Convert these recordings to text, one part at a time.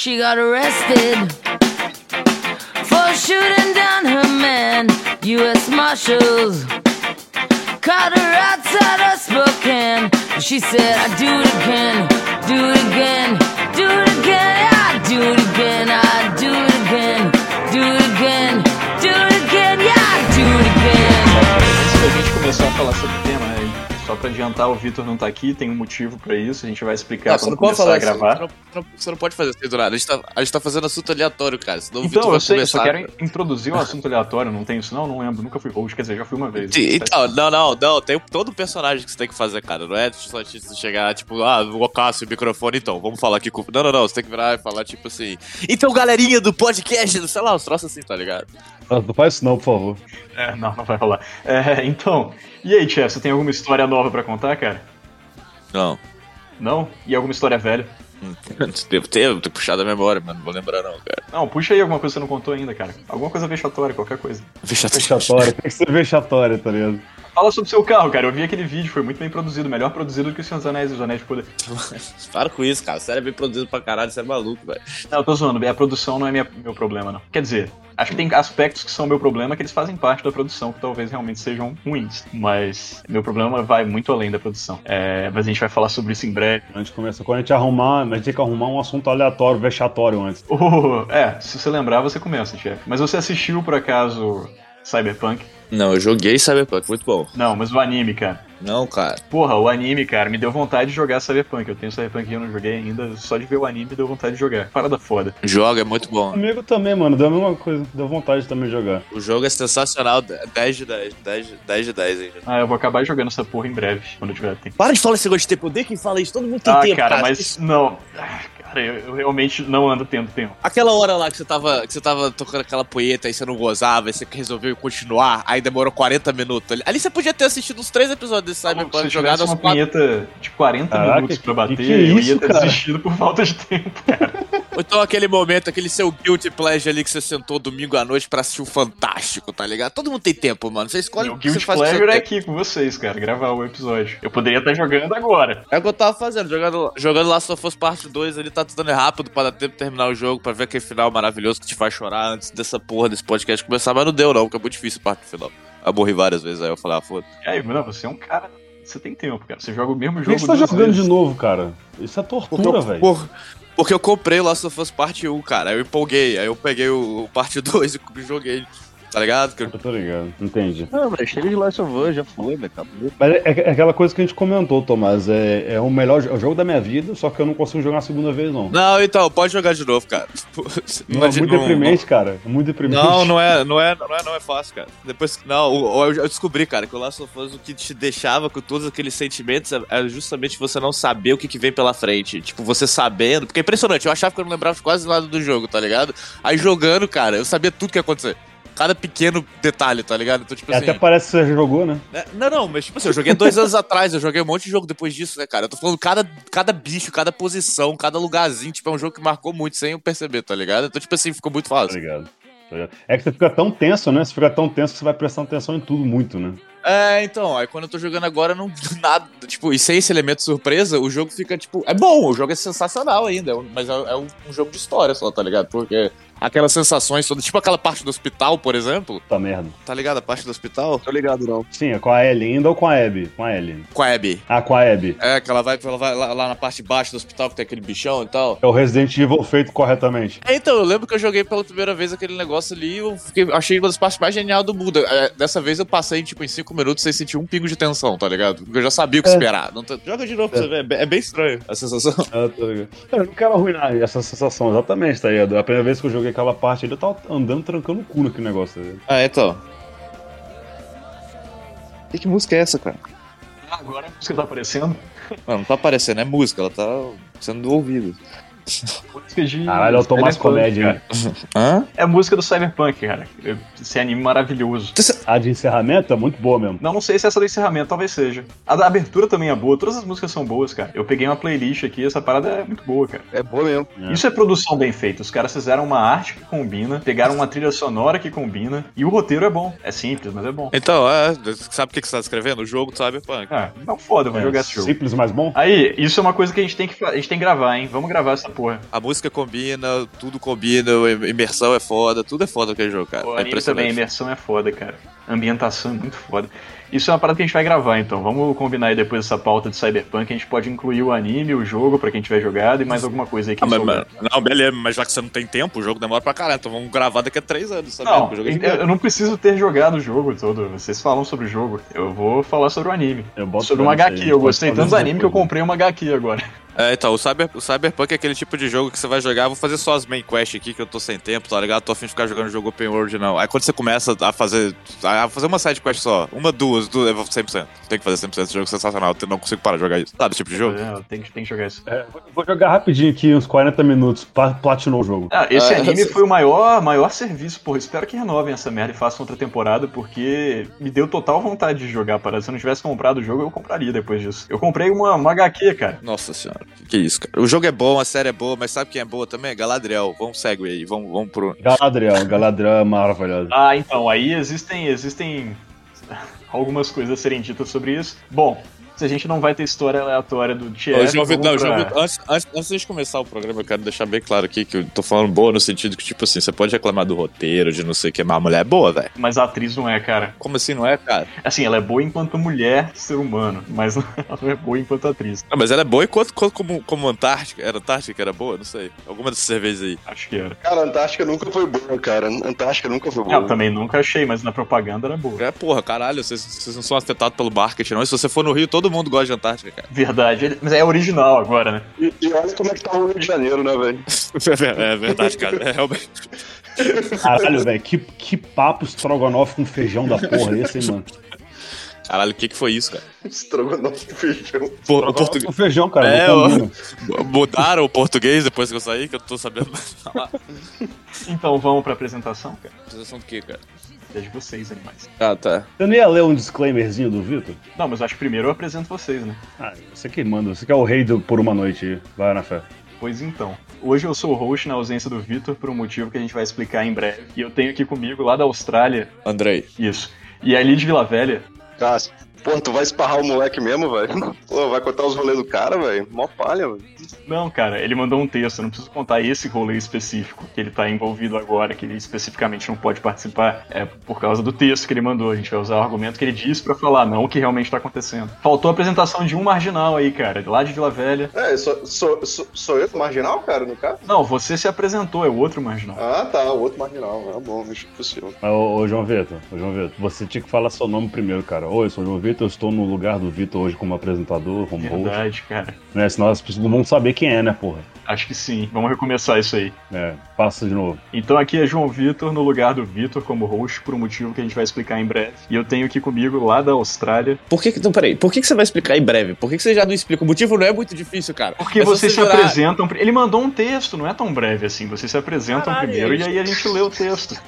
She got arrested for shooting down her man. U.S. Marshals caught her outside of Spokane. She said, I do it again, do it again, do it again, I do it again, I do it again, do it again, do it again, yeah, I do it again. Antes da gente começar a falar sobre o tema, só pra adiantar, o Vitor não tá aqui, tem um motivo pra isso, a gente vai explicar Não, quando não pode começar falar a assim, gravar. Você não, você não pode fazer assim do nada. A gente, tá, a gente tá fazendo assunto aleatório, cara. Senão o Então, Vitor eu vai sei, eu começar. só quero introduzir um assunto aleatório, não tem isso não? Não lembro, nunca fui host, quer dizer, já fui uma vez. Então, não, não, não. Tem todo personagem que você tem que fazer, cara. Não é só chegar, tipo, ah, o Cássio, o microfone, então, vamos falar aqui com. Não, não, não. Você tem que virar e falar, tipo assim. Então, galerinha do podcast, sei lá, os troços assim, tá ligado? Não faz isso não, por favor. É, não, não vai rolar. É, então, e aí, Chef, você tem alguma história nova pra contar, cara? Não. Não? E alguma história velha? Devo ter, devo ter puxado a memória, mas não vou lembrar, não, cara. Não, puxa aí alguma coisa que você não contou ainda, cara. Alguma coisa vexatória, qualquer coisa. Vexatória, tem que ser vexatória, tá ligado? Fala sobre o seu carro, cara. Eu vi aquele vídeo, foi muito bem produzido, melhor produzido do que o Senhor dos Anéis e os Anéis de Poder. Para com isso, cara. Sério, é bem produzido pra caralho, você é maluco, velho. Não, eu tô zoando, a produção não é minha- meu problema, não. Quer dizer, acho que tem aspectos que são meu problema que eles fazem parte da produção, que talvez realmente sejam ruins. Mas meu problema vai muito além da produção. É, mas a gente vai falar sobre isso em breve. Antes de começar, quando a gente arrumar, a gente tem que arrumar um assunto aleatório, vexatório antes. Oh, é, se você lembrar, você começa, chefe. Mas você assistiu, por acaso, Cyberpunk? Não, eu joguei Cyberpunk, muito bom. Não, mas o anime, cara. Não, cara. Porra, o anime, cara, me deu vontade de jogar Cyberpunk. Eu tenho Cyberpunk e eu não joguei ainda. Só de ver o anime me deu vontade de jogar. Parada foda. Joga, é muito bom. Comigo também, mano, deu a mesma coisa, deu vontade também de jogar. O jogo é sensacional, 10 de 10, 10, de- 10 de 10 aí. Ah, eu vou acabar jogando essa porra em breve, quando eu tiver tempo. Para de falar esse negócio de tempo, odeio quem fala isso, todo mundo tem Ah, tempo, cara, mas não. Cara, eu, eu realmente não ando tendo tempo. Aquela hora lá que você tava, que você tava tocando aquela poeta e você não gozava, e você resolveu continuar, aí demorou 40 minutos. Ali- Ali você podia ter assistido uns três episódios desse Se eu Cyberpunk jogado aos uma quatro. punheta de 40 Caraca, minutos pra bater, que que é eu isso, ia ter cara? desistido por falta de tempo, cara. Ou então aquele momento, aquele seu guilty pleasure ali que você sentou domingo à noite pra assistir o Fantástico, tá ligado? Todo mundo tem tempo, mano. Você escolhe Meu o que você faz Pleasure é tempo. aqui com vocês, cara, gravar o episódio. Eu poderia estar jogando agora. É o que eu tava fazendo, jogando, jogando lá se fosse parte 2, ele tá tentando rápido pra dar tempo de terminar o jogo, pra ver aquele final maravilhoso que te faz chorar antes dessa porra desse podcast começar, mas não deu não, porque é muito difícil a parte do final. Eu morri várias vezes, aí eu falei, ah, foda. E aí, não, você é um cara. Você tem tempo, cara. Você joga o mesmo Por jogo que você tá jogando vezes. de novo, cara? Isso é tortura, velho. por- porque eu comprei o Last of Us Parte 1, cara, aí eu empolguei, aí eu peguei o, o Parte 2 e joguei, tá ligado? Que eu- tô ligado, entendi. Não, velho, chega de Last of Us, já foi, velho, acabou. Mas é, é aquela coisa que a gente comentou, Tomás. É, é o melhor é o jogo da minha vida, só que eu não consigo jogar a segunda vez, não. Não, então, pode jogar de novo, cara. Não, é muito deprimente, cara. É muito deprimente. Não, não é, não é, não é, não é fácil, cara. Depois, não, eu eu descobri, cara, que o Last of Us, o que te deixava com todos aqueles sentimentos é- é justamente você não saber o que, que vem pela frente. Tipo, você sabendo, porque é impressionante, eu achava que eu não lembrava de quase nada do jogo, tá ligado? Aí jogando, cara, eu sabia tudo que ia acontecer. Cada pequeno detalhe, tá ligado? Então, tipo É, assim. Até parece que você já jogou, né? É, Não, não, mas tipo assim, eu joguei dois anos atrás, eu joguei um monte de jogo depois disso, né, cara? Eu tô falando cada, cada bicho, cada posição, cada lugarzinho, tipo, é um jogo que marcou muito sem eu perceber, tá ligado? Então, tipo assim, ficou muito Tá fácil. Tá ligado? É que você fica tão tenso, né? Você fica tão tenso que você vai prestando atenção em tudo muito, né? É, então, aí quando eu tô jogando agora, não nada, tipo, e sem esse elemento surpresa, o jogo fica, tipo, é bom, o jogo é sensacional ainda, é mas é, um jogo de história só, tá ligado? Porque aquelas sensações todas, tipo aquela parte do hospital, por exemplo, Tá merda. tá ligado? A parte do hospital? Tô ligado, não. Sim, é com a Ellie ainda ou com a Abby? Com a Ellie. Com a Abby. Ah, com a Abby. É, que ela vai, ela vai lá, lá na parte de baixo do hospital, que tem aquele bichão e tal. É o Resident Evil feito corretamente. É, então, eu lembro que eu joguei pela primeira vez aquele negócio ali e eu fiquei, achei uma das partes mais geniais do mundo. É, dessa vez eu passei, tipo, em cinco minutos sem sentir um pingo de tensão, tá ligado? Porque eu já sabia o que É. esperar. Não tá- Joga de novo pra você ver, é bem, é bem estranho a sensação. Ah, tá ligado. Eu não quero arruinar essa sensação, exatamente, tá ligado? A primeira vez que eu joguei aquela parte ali, eu tava andando trancando o cu naquele negócio, tá? Ah, então. Que, que música é essa, cara? Ah, agora a música tá aparecendo. Não, não tá aparecendo, é música, ela tá sendo ouvida. Música de. Caralho, eu tô mais comédia? Hã? É música do Cyberpunk, cara. Esse anime maravilhoso. A de encerramento é muito boa mesmo. Não, não sei se essa do encerramento talvez seja. A da abertura também é boa, todas as músicas são boas, cara. Eu peguei uma playlist aqui, essa parada é muito boa, cara. É boa mesmo. É. Isso é produção bem feita. Os caras fizeram uma arte que combina, pegaram uma trilha sonora que combina, e o roteiro é bom. É simples, mas é bom. Então, é, sabe o que que você tá escrevendo? O jogo do Cyberpunk. Ah, não foda, vou É, jogar esse jogo. Simples, mas bom. Aí, isso é uma coisa que a gente tem que, a gente tem que gravar, hein? Vamos gravar essa porra. A música combina, tudo combina, a imersão é foda, tudo é foda aquele jogo, cara. O é anime também, a imersão é foda, cara. A ambientação é muito foda. Isso é uma parada que a gente vai gravar, então. Vamos combinar aí depois essa pauta de Cyberpunk. A gente pode incluir o anime, o jogo, pra quem tiver jogado, e mais alguma coisa aí que Ah, mas, não, beleza, mas já que você não tem tempo, o jogo demora pra caralho, então vamos gravar daqui a três anos, sabe? Não, jogo é eu, gigante. eu não preciso ter jogado o jogo todo. Vocês falam sobre o jogo. Eu vou falar sobre o anime. Eu boto Sobre uma HQ. Eu gostei tanto do anime que eu depois, comprei uma HQ agora. É, então, o, Cyber, o Cyberpunk é aquele tipo de jogo que você vai jogar, vou fazer só as main quests aqui, que eu tô sem tempo, tá ligado? Tô afim de ficar jogando jogo open world, não. Aí quando você começa a fazer a fazer uma side quest só, uma, duas, duas, eu vou 100%. Tem que fazer 100% esse jogo é sensacional, eu não consigo parar de jogar isso. Sabe esse tipo de jogo? É, tem, que, tem que jogar isso. É, vou- jogar rapidinho aqui, uns 40 minutos, pla- platinou o jogo. Ah, esse Ah, anime foi o maior, maior serviço, porra. Espero que renovem essa merda e façam outra temporada, porque me deu total vontade de jogar. Para se eu não tivesse comprado o jogo, eu compraria depois disso. Eu comprei uma, uma HQ, cara. Nossa senhora, que, que isso, cara. O jogo é bom, a série é boa, mas sabe quem é boa também? Galadriel. Vamos segue aí, vamos, vamos pro. Galadriel, Galadriel é maravilhoso. Ah, então, aí existem, existem algumas coisas a serem ditas sobre isso. Bom, se a gente não vai ter história aleatória do Tchê, Ô, João Vitor, não, João Vitor, antes, antes, antes de começar o programa, eu quero deixar bem claro aqui que eu tô falando boa no sentido que, tipo assim, você pode reclamar do roteiro, de não sei o que, mas a mulher é boa, velho. mas a atriz não é, cara. Como assim, não é, cara? Assim, ela é boa enquanto mulher, ser humano, mas ela não é boa enquanto atriz. Não, mas ela é boa enquanto, quanto como, como Antártica. Era Antártica que era boa? Não sei. Alguma dessas cervejas aí. Acho que era. Cara, a Antártica nunca foi boa, cara. Antártica nunca foi boa. Eu também nunca achei, mas na propaganda era boa. É, porra, caralho, vocês, vocês não são afetados pelo marketing, não. E se você for no Rio, todo mundo gosta de Antártica, cara. Verdade, ele- mas é original agora, né? E, e olha como é que tá o Rio de Janeiro, né, velho? É verdade, cara. É realmente. Caralho, velho, que, que papo estrogonofe com feijão da porra esse, hein, mano? Caralho, o que, que foi isso, cara? Estrogonofe com feijão. Pô, o português. Com feijão, cara, É, ó. Mudaram o português depois que eu saí, que eu tô sabendo mais falar. Então vamos pra apresentação, cara. Apresentação do que, cara? É de vocês, animais. Ah, tá. Você não ia ler um disclaimerzinho do Vitor? Não, mas acho que primeiro eu apresento vocês, né? Ah, você que manda, você que é o rei do por uma noite. Vai na fé. Pois então. Hoje eu sou o host na ausência do Vitor por um motivo que a gente vai explicar em breve. E eu tenho aqui comigo, lá da Austrália, Andrei. isso. E a Lid Vila Velha. Cássio, pô, tu vai esparrar o moleque mesmo, velho? Pô, vai contar os rolês do cara, velho? Mó palha, velho. Não, cara, ele mandou um texto, eu não preciso contar esse rolê específico que ele tá envolvido agora, que ele especificamente não pode participar, é por causa do texto que ele mandou. A gente vai usar o argumento que ele disse pra falar, não o que realmente tá acontecendo. Faltou a apresentação de um marginal aí, cara, lá de Vila Velha. É, sou, sou, sou, sou eu marginal, cara, no caso? Não, você se apresentou, é o outro marginal. Ah, tá, o outro marginal. É bom, bicho, possível. Mas, ô, ô, João Vitor, ô, João Vitor, você tinha que falar seu nome primeiro, cara. Oi, eu sou o João Vitor, eu estou no lugar do Vitor hoje como apresentador, como host. Verdade, cara. Né? Senão as pessoas não vão saber quem é, né, porra? Acho que sim. Vamos recomeçar isso aí. É, passa de novo. Então aqui é João Vitor no lugar do Vitor como host, por um motivo que a gente vai explicar em breve. E eu tenho aqui comigo, lá da Austrália, Por que que. Então, peraí. Por que, que você vai explicar em breve? Por que, que você já não explica? O motivo não é muito difícil, cara. Porque É só vocês você se jurar. apresentam. Ele mandou um texto, não é tão breve assim. Vocês se apresentam Caralho, primeiro e aí a gente lê o texto.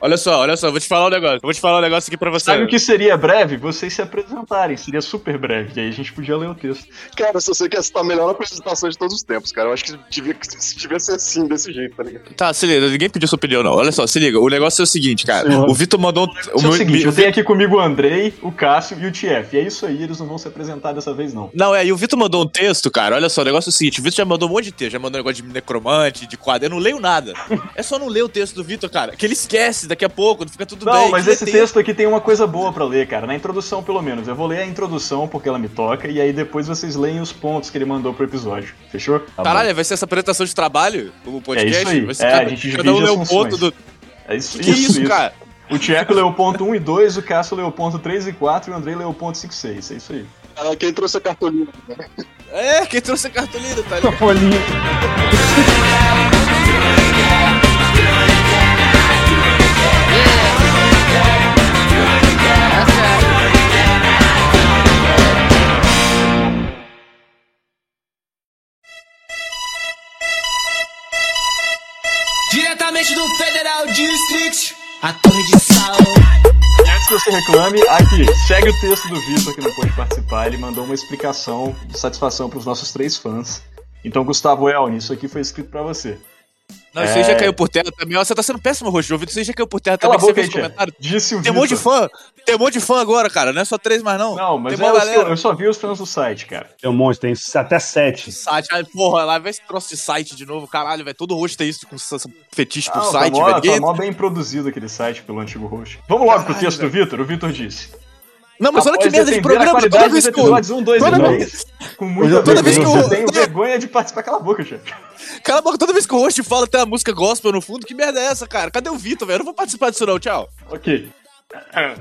Olha só, olha só, eu vou te falar um negócio. Eu vou te falar um negócio aqui pra você. Sabe o que seria breve? Vocês se apresentarem. Seria super breve. E aí a gente podia ler o texto. Cara, se você quer citar a melhor apresentação de todos os tempos, cara, eu acho que devia, devia ser assim, desse jeito, tá ligado? Tá, se liga, ninguém pediu sua opinião, não. Olha só, se liga. O negócio é o seguinte, cara. Senhor. O Vitor mandou. um- O é o meu- seguinte, meu- eu tenho aqui comigo o Andrei, o Cássio e o TF. E é isso aí, eles não vão se apresentar dessa vez, não. Não, é, e o Vitor mandou um texto, cara. Olha só, o negócio é o seguinte: o Vitor já mandou um monte de texto, já mandou um negócio de necromante, de quadro. Eu não leio nada. É só não ler o texto do Vitor, cara. Que ele esquece daqui a pouco, fica tudo Não, bem. mas que lê esse texto aqui tem uma coisa boa pra ler, cara. Na introdução, pelo menos. Eu vou ler a introdução porque ela me toca, e aí depois vocês leem os pontos que ele mandou pro episódio. Fechou? Tá Caralho, vai ser essa apresentação de trabalho? O podcast? É isso aí. Vai ser É, cada, a gente cada um lê um ponto do. É isso, Que isso, cara? O Tcheco leu o ponto 1 e 2, o Cássio leu o ponto 3 e 4 e o Andrei leu o ponto 5 e 6. É isso aí. Ah, quem trouxe a cartolina? né? É, quem trouxe a cartolina, tá ligado? Folhinha. Do Federal District, a Torre de Sal. Antes que você reclame, aqui, segue o texto do Vitor que não pôde participar. Ele mandou uma explicação de satisfação pros nossos três fãs. Então, Gustavo Elni, isso aqui foi escrito pra você. Não, isso aí já caiu por terra também. Você tá sendo péssimo, Roxo. Ouvido, isso aí já caiu por terra Cala também. boca você aí, fez comentário. Disse o Tem um monte de fã. Tem um monte de fã agora, cara. Não é só três mais, não. Não, mas Tem é eu, eu só vi os fãs do site, cara. Tem um monte, tem até sete. Site, ai, porra, lá vai esse troço de site de novo, caralho, velho. Todo rosto tem isso com fetiche por Não, site, tá, mó, velho. tá mó bem produzido aquele site pelo antigo host. Vamos logo pro Caralho, texto do. Vitor. O Vitor disse. Não, mas olha que merda de a programa. Toda vez que eu. episódios 1, 2 e toda 3, com muita Toda vez que eu- tem vergonha de participar. Cala a boca, chefe. Cala a boca, toda vez que o host fala tem uma música gospel no fundo, que merda é essa, cara? Cadê o Vitor, velho? Eu não vou participar disso, não. Tchau. Ok.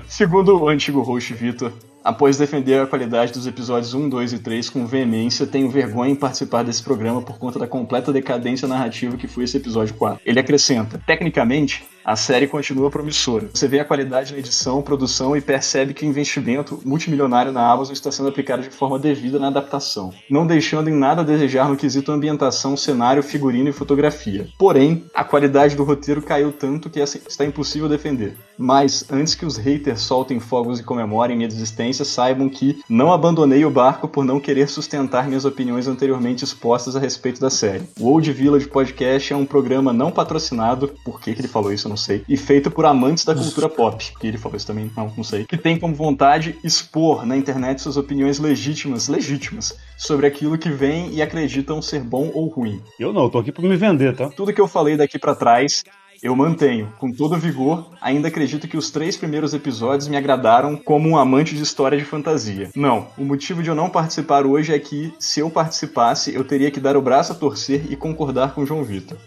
Segundo o antigo host Vitor, após defender a qualidade dos episódios 1, 2 e 3 com veemência, tenho vergonha em participar desse programa por conta da completa decadência narrativa que foi esse episódio 4. Ele acrescenta: tecnicamente, a série continua promissora. Você vê a qualidade na edição, produção e percebe que o investimento multimilionário na Amazon está sendo aplicado de forma devida na adaptação, não deixando em nada a desejar no quesito ambientação, cenário, figurino e fotografia. Porém, a qualidade do roteiro caiu tanto que essa- está impossível defender. Mas, antes que os haters soltem fogos e comemorem minha desistência, saibam que não abandonei o barco por não querer sustentar minhas opiniões anteriormente expostas a respeito da série. O Old Village Podcast é um programa não patrocinado, por que, que ele falou isso eu não sei, e feito por amantes da cultura pop, que ele falou isso também, não, não sei, que tem como vontade expor na internet suas opiniões legítimas, legítimas, sobre aquilo que vem e acreditam ser bom ou ruim. Eu não, eu tô aqui pra me vender, tá? Tudo que eu falei daqui pra trás, eu mantenho com todo vigor. Ainda acredito que os três primeiros episódios me agradaram como um amante de história de fantasia. Não, o motivo de eu não participar hoje é que, se eu participasse, eu teria que dar o braço a torcer e concordar com João Vitor.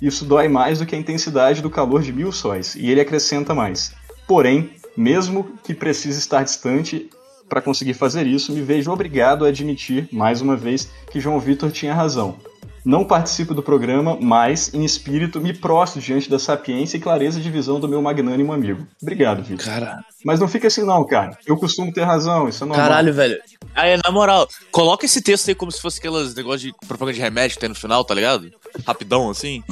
Isso dói mais do que a intensidade do calor de mil sóis, e ele acrescenta mais. Porém, mesmo que precise estar distante para conseguir fazer isso, me vejo obrigado a admitir, mais uma vez, que João Vitor tinha razão. Não participo do programa, mas, em espírito, me prostro diante da sapiência e clareza de visão do meu magnânimo amigo. Obrigado, Vitor. Cara, Mas não fica assim não, cara. Eu costumo ter razão, isso é normal. caralho, velho. Aí, na moral, coloca esse texto aí como se fosse aqueles negócios de propaganda de remédio que tem no final, tá ligado? Rapidão, assim.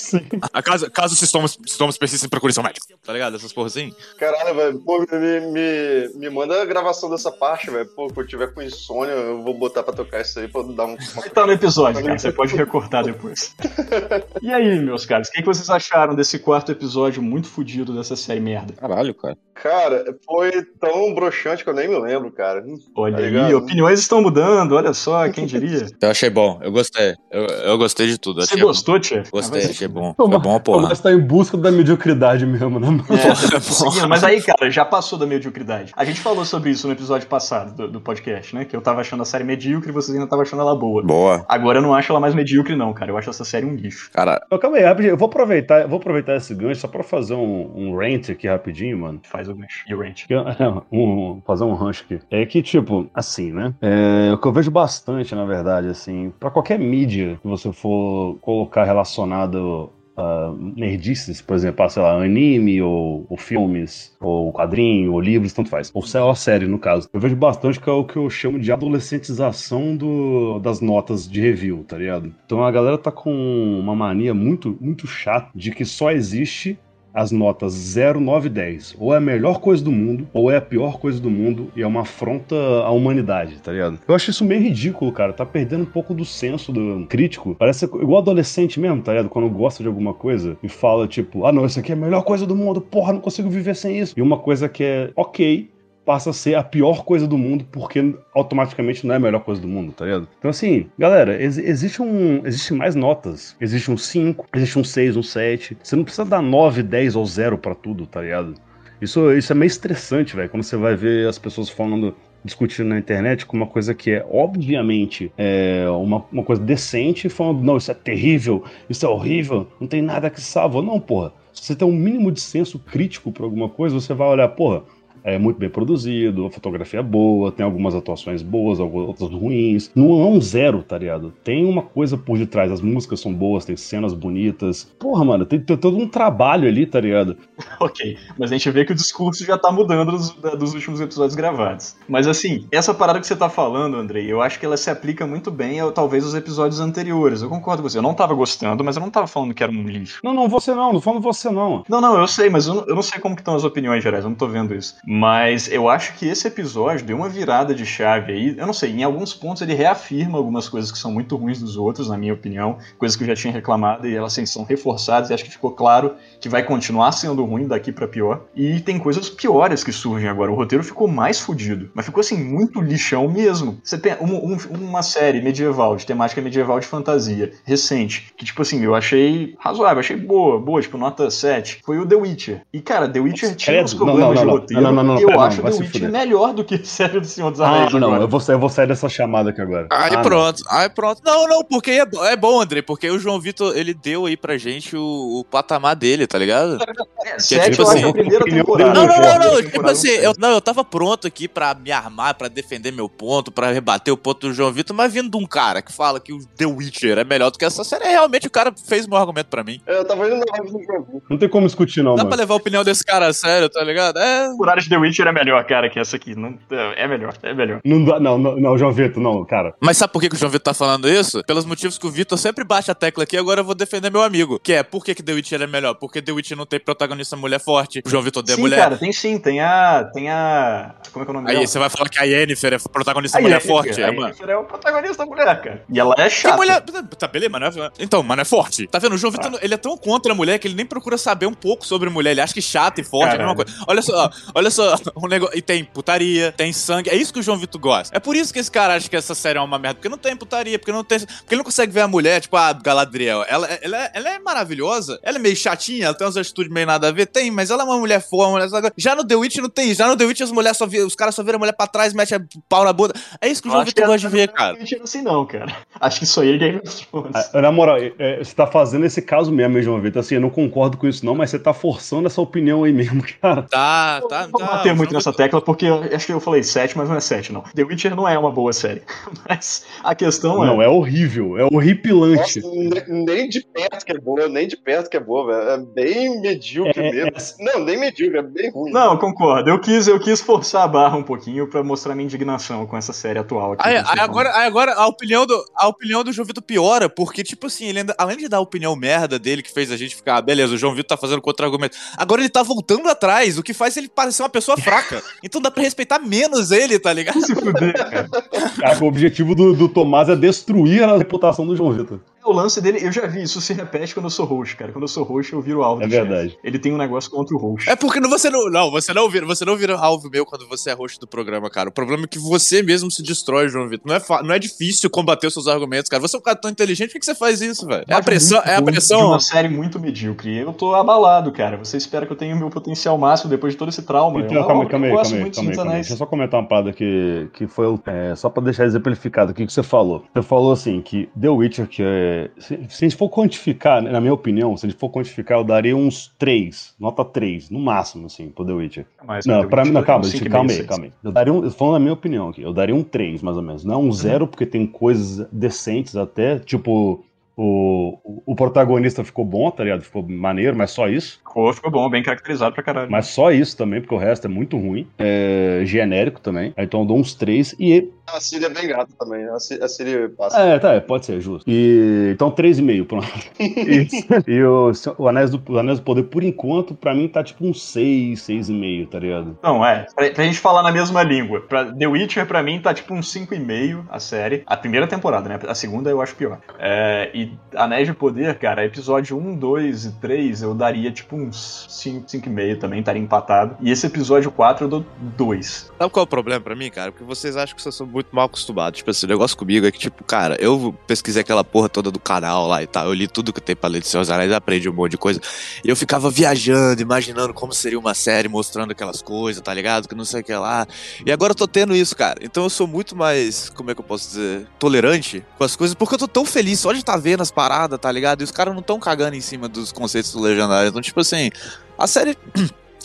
Sim. A caso, caso os sintomas, sintomas persistem, procure seu médico. Tá ligado? Essas porra assim. Caralho, velho. Pô, me, me, me manda a gravação dessa parte, velho. Pô, quando eu tiver com insônia, eu vou botar pra tocar isso aí pra dar um. uma- Tá no episódio, cara. Você pode recortar depois. e aí, meus caras, o que que vocês acharam desse quarto episódio muito fodido dessa série merda? Caralho, cara. Cara, foi tão broxante que eu nem me lembro, cara. Olha Tá aí, ligado? opiniões estão mudando, olha só, quem diria. Eu achei bom, eu gostei. Eu, eu gostei de tudo. Você gostou, Tia? Gostei, achei bom. Foi bom, Pô, porra. mas tá em busca da mediocridade mesmo, né, mano? É, seguindo, mas aí, cara, já passou da mediocridade. A gente falou sobre isso no episódio passado do, do podcast, né? Que eu tava achando a série medíocre e vocês ainda estavam achando ela boa. Boa. Agora eu não acho ela mais medíocre, não, cara. Eu acho essa série um lixo. Cara, Então, calma aí, rapidinho. Eu vou aproveitar, vou aproveitar esse gancho só pra fazer um, um rant aqui rapidinho, mano. Faz o gancho. E o. Que- um- fazer um rancho aqui. É que, tipo, assim, né? É, o que eu vejo bastante, na verdade, assim, pra qualquer mídia que você for colocar relacionado a nerdices, por exemplo, ah, sei lá, anime, ou, ou filmes, ou quadrinho, ou livros, tanto faz. Ou sé- ou série, no caso. Eu vejo bastante que é o que eu chamo de adolescentização do, das notas de review, tá ligado? Então a galera tá com uma mania muito, muito chata de que só existe as notas 0, 9 e 10. Ou é a melhor coisa do mundo, ou é a pior coisa do mundo, e é uma afronta à humanidade, tá ligado? Eu acho isso meio ridículo, cara. Tá perdendo um pouco do senso do crítico. Parece igual adolescente mesmo, tá ligado? Quando gosta de alguma coisa e fala, tipo, ah, não, isso aqui é a melhor coisa do mundo, porra, não consigo viver sem isso. E uma coisa que é ok. Passa a ser a pior coisa do mundo, porque automaticamente não é a melhor coisa do mundo, tá ligado? Então, assim, galera, ex- existe um. Existe mais notas. Existe um 5, existe um 6, um 7. Você não precisa dar 9, 10 ou 0 pra tudo, tá ligado? Isso, isso é meio estressante, velho, quando você vai ver as pessoas falando, discutindo na internet com uma coisa que é, obviamente, é uma, uma coisa decente, falando, não, isso é terrível, isso é horrível, não tem nada que salva. Não, porra. Se você tem um mínimo de senso crítico pra alguma coisa, você vai olhar, porra, é muito bem produzido, a fotografia é boa, tem algumas atuações boas, algumas outras ruins. Não é um zero, tá ligado? Tem uma coisa por detrás, as músicas são boas, tem cenas bonitas. Porra, mano, tem, tem todo um trabalho ali, tá ligado? Ok, mas a gente vê que o discurso já tá mudando dos, dos últimos episódios gravados. Mas assim, essa parada que você tá falando, Andrei, eu acho que ela se aplica muito bem a talvez os episódios anteriores. Eu concordo com você. Eu não tava gostando, mas eu não tava falando que era um lixo. Não, não, você não, não falando você não. Não, não, eu sei, mas eu não, eu não sei como que estão as opiniões gerais, eu não tô vendo isso. Mas eu acho que esse episódio deu uma virada de chave aí. Eu não sei, em alguns pontos ele reafirma algumas coisas que são muito ruins dos outros, na minha opinião, coisas que eu já tinha reclamado e elas assim, são reforçadas e acho que ficou claro que vai continuar sendo ruim daqui para pior. E tem coisas piores que surgem agora. O roteiro ficou mais fodido, mas ficou assim muito lixão mesmo. Você tem um, um, uma série medieval, de temática medieval de fantasia, recente, que tipo assim, eu achei razoável, achei boa, boa, tipo nota 7. Foi o The Witcher. E cara, The Witcher tinha uns problemas de roteiro. Não, não, não, eu pera, acho não, The fuder. melhor do que a série do Senhor dos Ah, Anéis. não, agora. eu vou, sair, eu vou sair dessa chamada aqui agora. Aí Ah, não. pronto, aí pronto. Não, não, porque é, é bom, André, porque o João Vitor, ele deu aí pra gente o, o patamar dele, tá ligado? É, Que sete tipo assim, a primeira temporada. Não, não, Não, não, não. Tipo assim, eu, não, eu tava pronto aqui pra me armar, pra defender meu ponto, pra rebater o ponto do João Vitor, mas vindo de um cara que fala que o The Witcher é melhor do que essa série, realmente o cara fez o meu argumento pra mim. É, Eu tava indo na live do jogo. Não tem como discutir, não, Dá mano. pra levar a opinião desse cara a sério, tá ligado? É. Temporada de The Witcher é melhor, cara, que essa aqui. Não, é melhor, é melhor. Não, dá- não, não, não, João Vitor, não, cara. Mas sabe por que, que o João Vitor tá falando isso? Pelos motivos que o Vitor sempre bate a tecla aqui, agora eu vou defender meu amigo. Que é, por que, que The Witcher é melhor? Porque The Witcher não tem protagonista mulher forte. O João Vitor tem sim, mulher. cara, tem sim. Tem a. Tem a. Como é que é o nome Aí dela? você vai falar que a Yennefer é protagonista A mulher Yennefer, forte. A É, mano. Yennefer é o protagonista da mulher, cara. E ela é Que chata. mulher. Tá, beleza, mas não é. Então, mas não é forte. Tá vendo? O João Vitor, ele é tão contra a mulher que ele nem procura saber um pouco sobre mulher. Ele acha que chata e forte é a mesma Caralho. coisa. Olha só, olha só. Um negócio. E tem putaria, tem sangue. É isso que o João Vitor gosta. É por isso que esse cara acha que essa série é uma merda. Porque não tem putaria, porque não tem. Porque ele não consegue ver a mulher, tipo a Galadriel. Ela, ela, é- ela é maravilhosa. Ela é meio chatinha, ela tem umas atitudes meio nada a ver. Tem, mas ela é uma mulher forte. Uma mulher... Já no The Witch não tem. Já no The Witch as mulheres só vi- os caras só viram a mulher pra trás, mete a pau na bunda. É isso que o Eu João Vitor gosta de ver, cara. Não é assim, não, cara. Acho que isso aí é Game of Thrones. Ah, Na moral, é, é, você tá fazendo esse caso mesmo, hein, João Vitor. Assim, eu não concordo com isso, não, mas você tá forçando essa opinião aí mesmo, cara. Tá, Eu tá, tá. Bater o muito nessa tecla, porque acho que eu falei 7, mas não é 7, não. The Witcher não é uma boa série. Mas a questão Não, é. é horrível, é horripilante. Nossa, ne- nem de perto que é boa, nem de perto que é boa, velho. É bem medíocre É, mesmo. Não, nem medíocre, é bem ruim. Não, eu concordo. Eu quis, eu quis forçar a barra um pouquinho pra mostrar minha indignação com essa série atual aqui. Aí, aí agora, aí agora a opinião do a opinião do João Vitor piora, porque, tipo assim, ele ainda, além de dar a opinião merda dele, que fez a gente ficar, ah, beleza, o João Vitor tá fazendo contra-argumento. Agora ele tá voltando atrás, o que faz ele parecer uma pessoa fraca. Então dá pra respeitar menos ele, tá ligado? Se fuder, cara. Cara, o objetivo do, do Tomás é destruir a reputação do João Vitor. É O lance dele, eu já vi, isso se repete quando eu sou host, cara. Quando eu sou host, eu viro alvo. É do chefe. verdade. Ele tem um negócio contra o host. É porque não- você não. Não, você não vira, você não vira alvo meu quando você é host do programa, cara. O problema é que você mesmo se destrói, João Vitor. Não é, fa- não é difícil combater os seus argumentos, cara. Você é um cara tão inteligente, por que, que você faz isso, velho? É a pressão, é a De pressão. uma série muito medíocre. Eu tô abalado, cara. Você espera que eu tenha o meu potencial máximo depois de todo esse trauma. Então, É uma calma calma que aí, eu gosto calma aí, muito de calma calma. Deixa eu só comentar uma parada que, que foi, é, só pra deixar exemplificado aqui que você falou. Você falou assim, que The Witcher, que é... Se, se a gente for quantificar, né, na minha opinião, se a gente for quantificar, eu daria uns 3, nota 3, no máximo, assim, pro The Witcher. Mas, Não, The pra mim, não, calma, 5,5, calma aí, 6. calma aí. Eu daria um, falando a minha opinião aqui, eu daria um 3, mais ou menos. Não um 0, porque tem coisas decentes até, tipo, o, o- protagonista ficou bom, tá ligado? Ficou maneiro, mas só isso. Ficou, ficou bom, bem caracterizado pra caralho. Mas só isso também, porque o resto é muito ruim. É genérico também. Então eu dou uns 3 e. A Siri é bem gata também. A Siri, a Siri passa. É, tá, é, pode ser, justo. E. Então 3,5, pronto. Isso. E o, o, Anéis do, o Anéis do Poder, por enquanto, pra mim tá tipo um 6, 6,5, tá ligado? Não, é. Pra, pra gente falar na mesma língua. Pra The Witcher, pra mim, tá tipo um 5,5 a série. A primeira temporada, né? A segunda eu acho pior. É, e Anéis de Poder, cara, episódio 1, 2 e 3 eu daria tipo uns 5, 5,5 também, estaria empatado. E esse episódio 4 eu dou 2. Sabe qual é o problema pra mim, cara? Porque vocês acham que vocês são muito mal acostumados. Tipo assim, o negócio comigo é que, tipo, cara, eu pesquisei aquela porra toda do canal lá e tal. Eu li tudo que tem pra ler de Seus Anéis, aprendi um monte de coisa. E eu ficava viajando, imaginando como seria uma série mostrando aquelas coisas, tá ligado? Que não sei o que lá. E agora eu tô tendo isso, cara. Então eu sou muito mais, como é que eu posso dizer? Tolerante com as coisas, porque eu tô tão feliz só de estar vendo as paradas, tá ligado? E os caras não tão cagando em cima dos conceitos do legendário. Então, tipo assim, a série.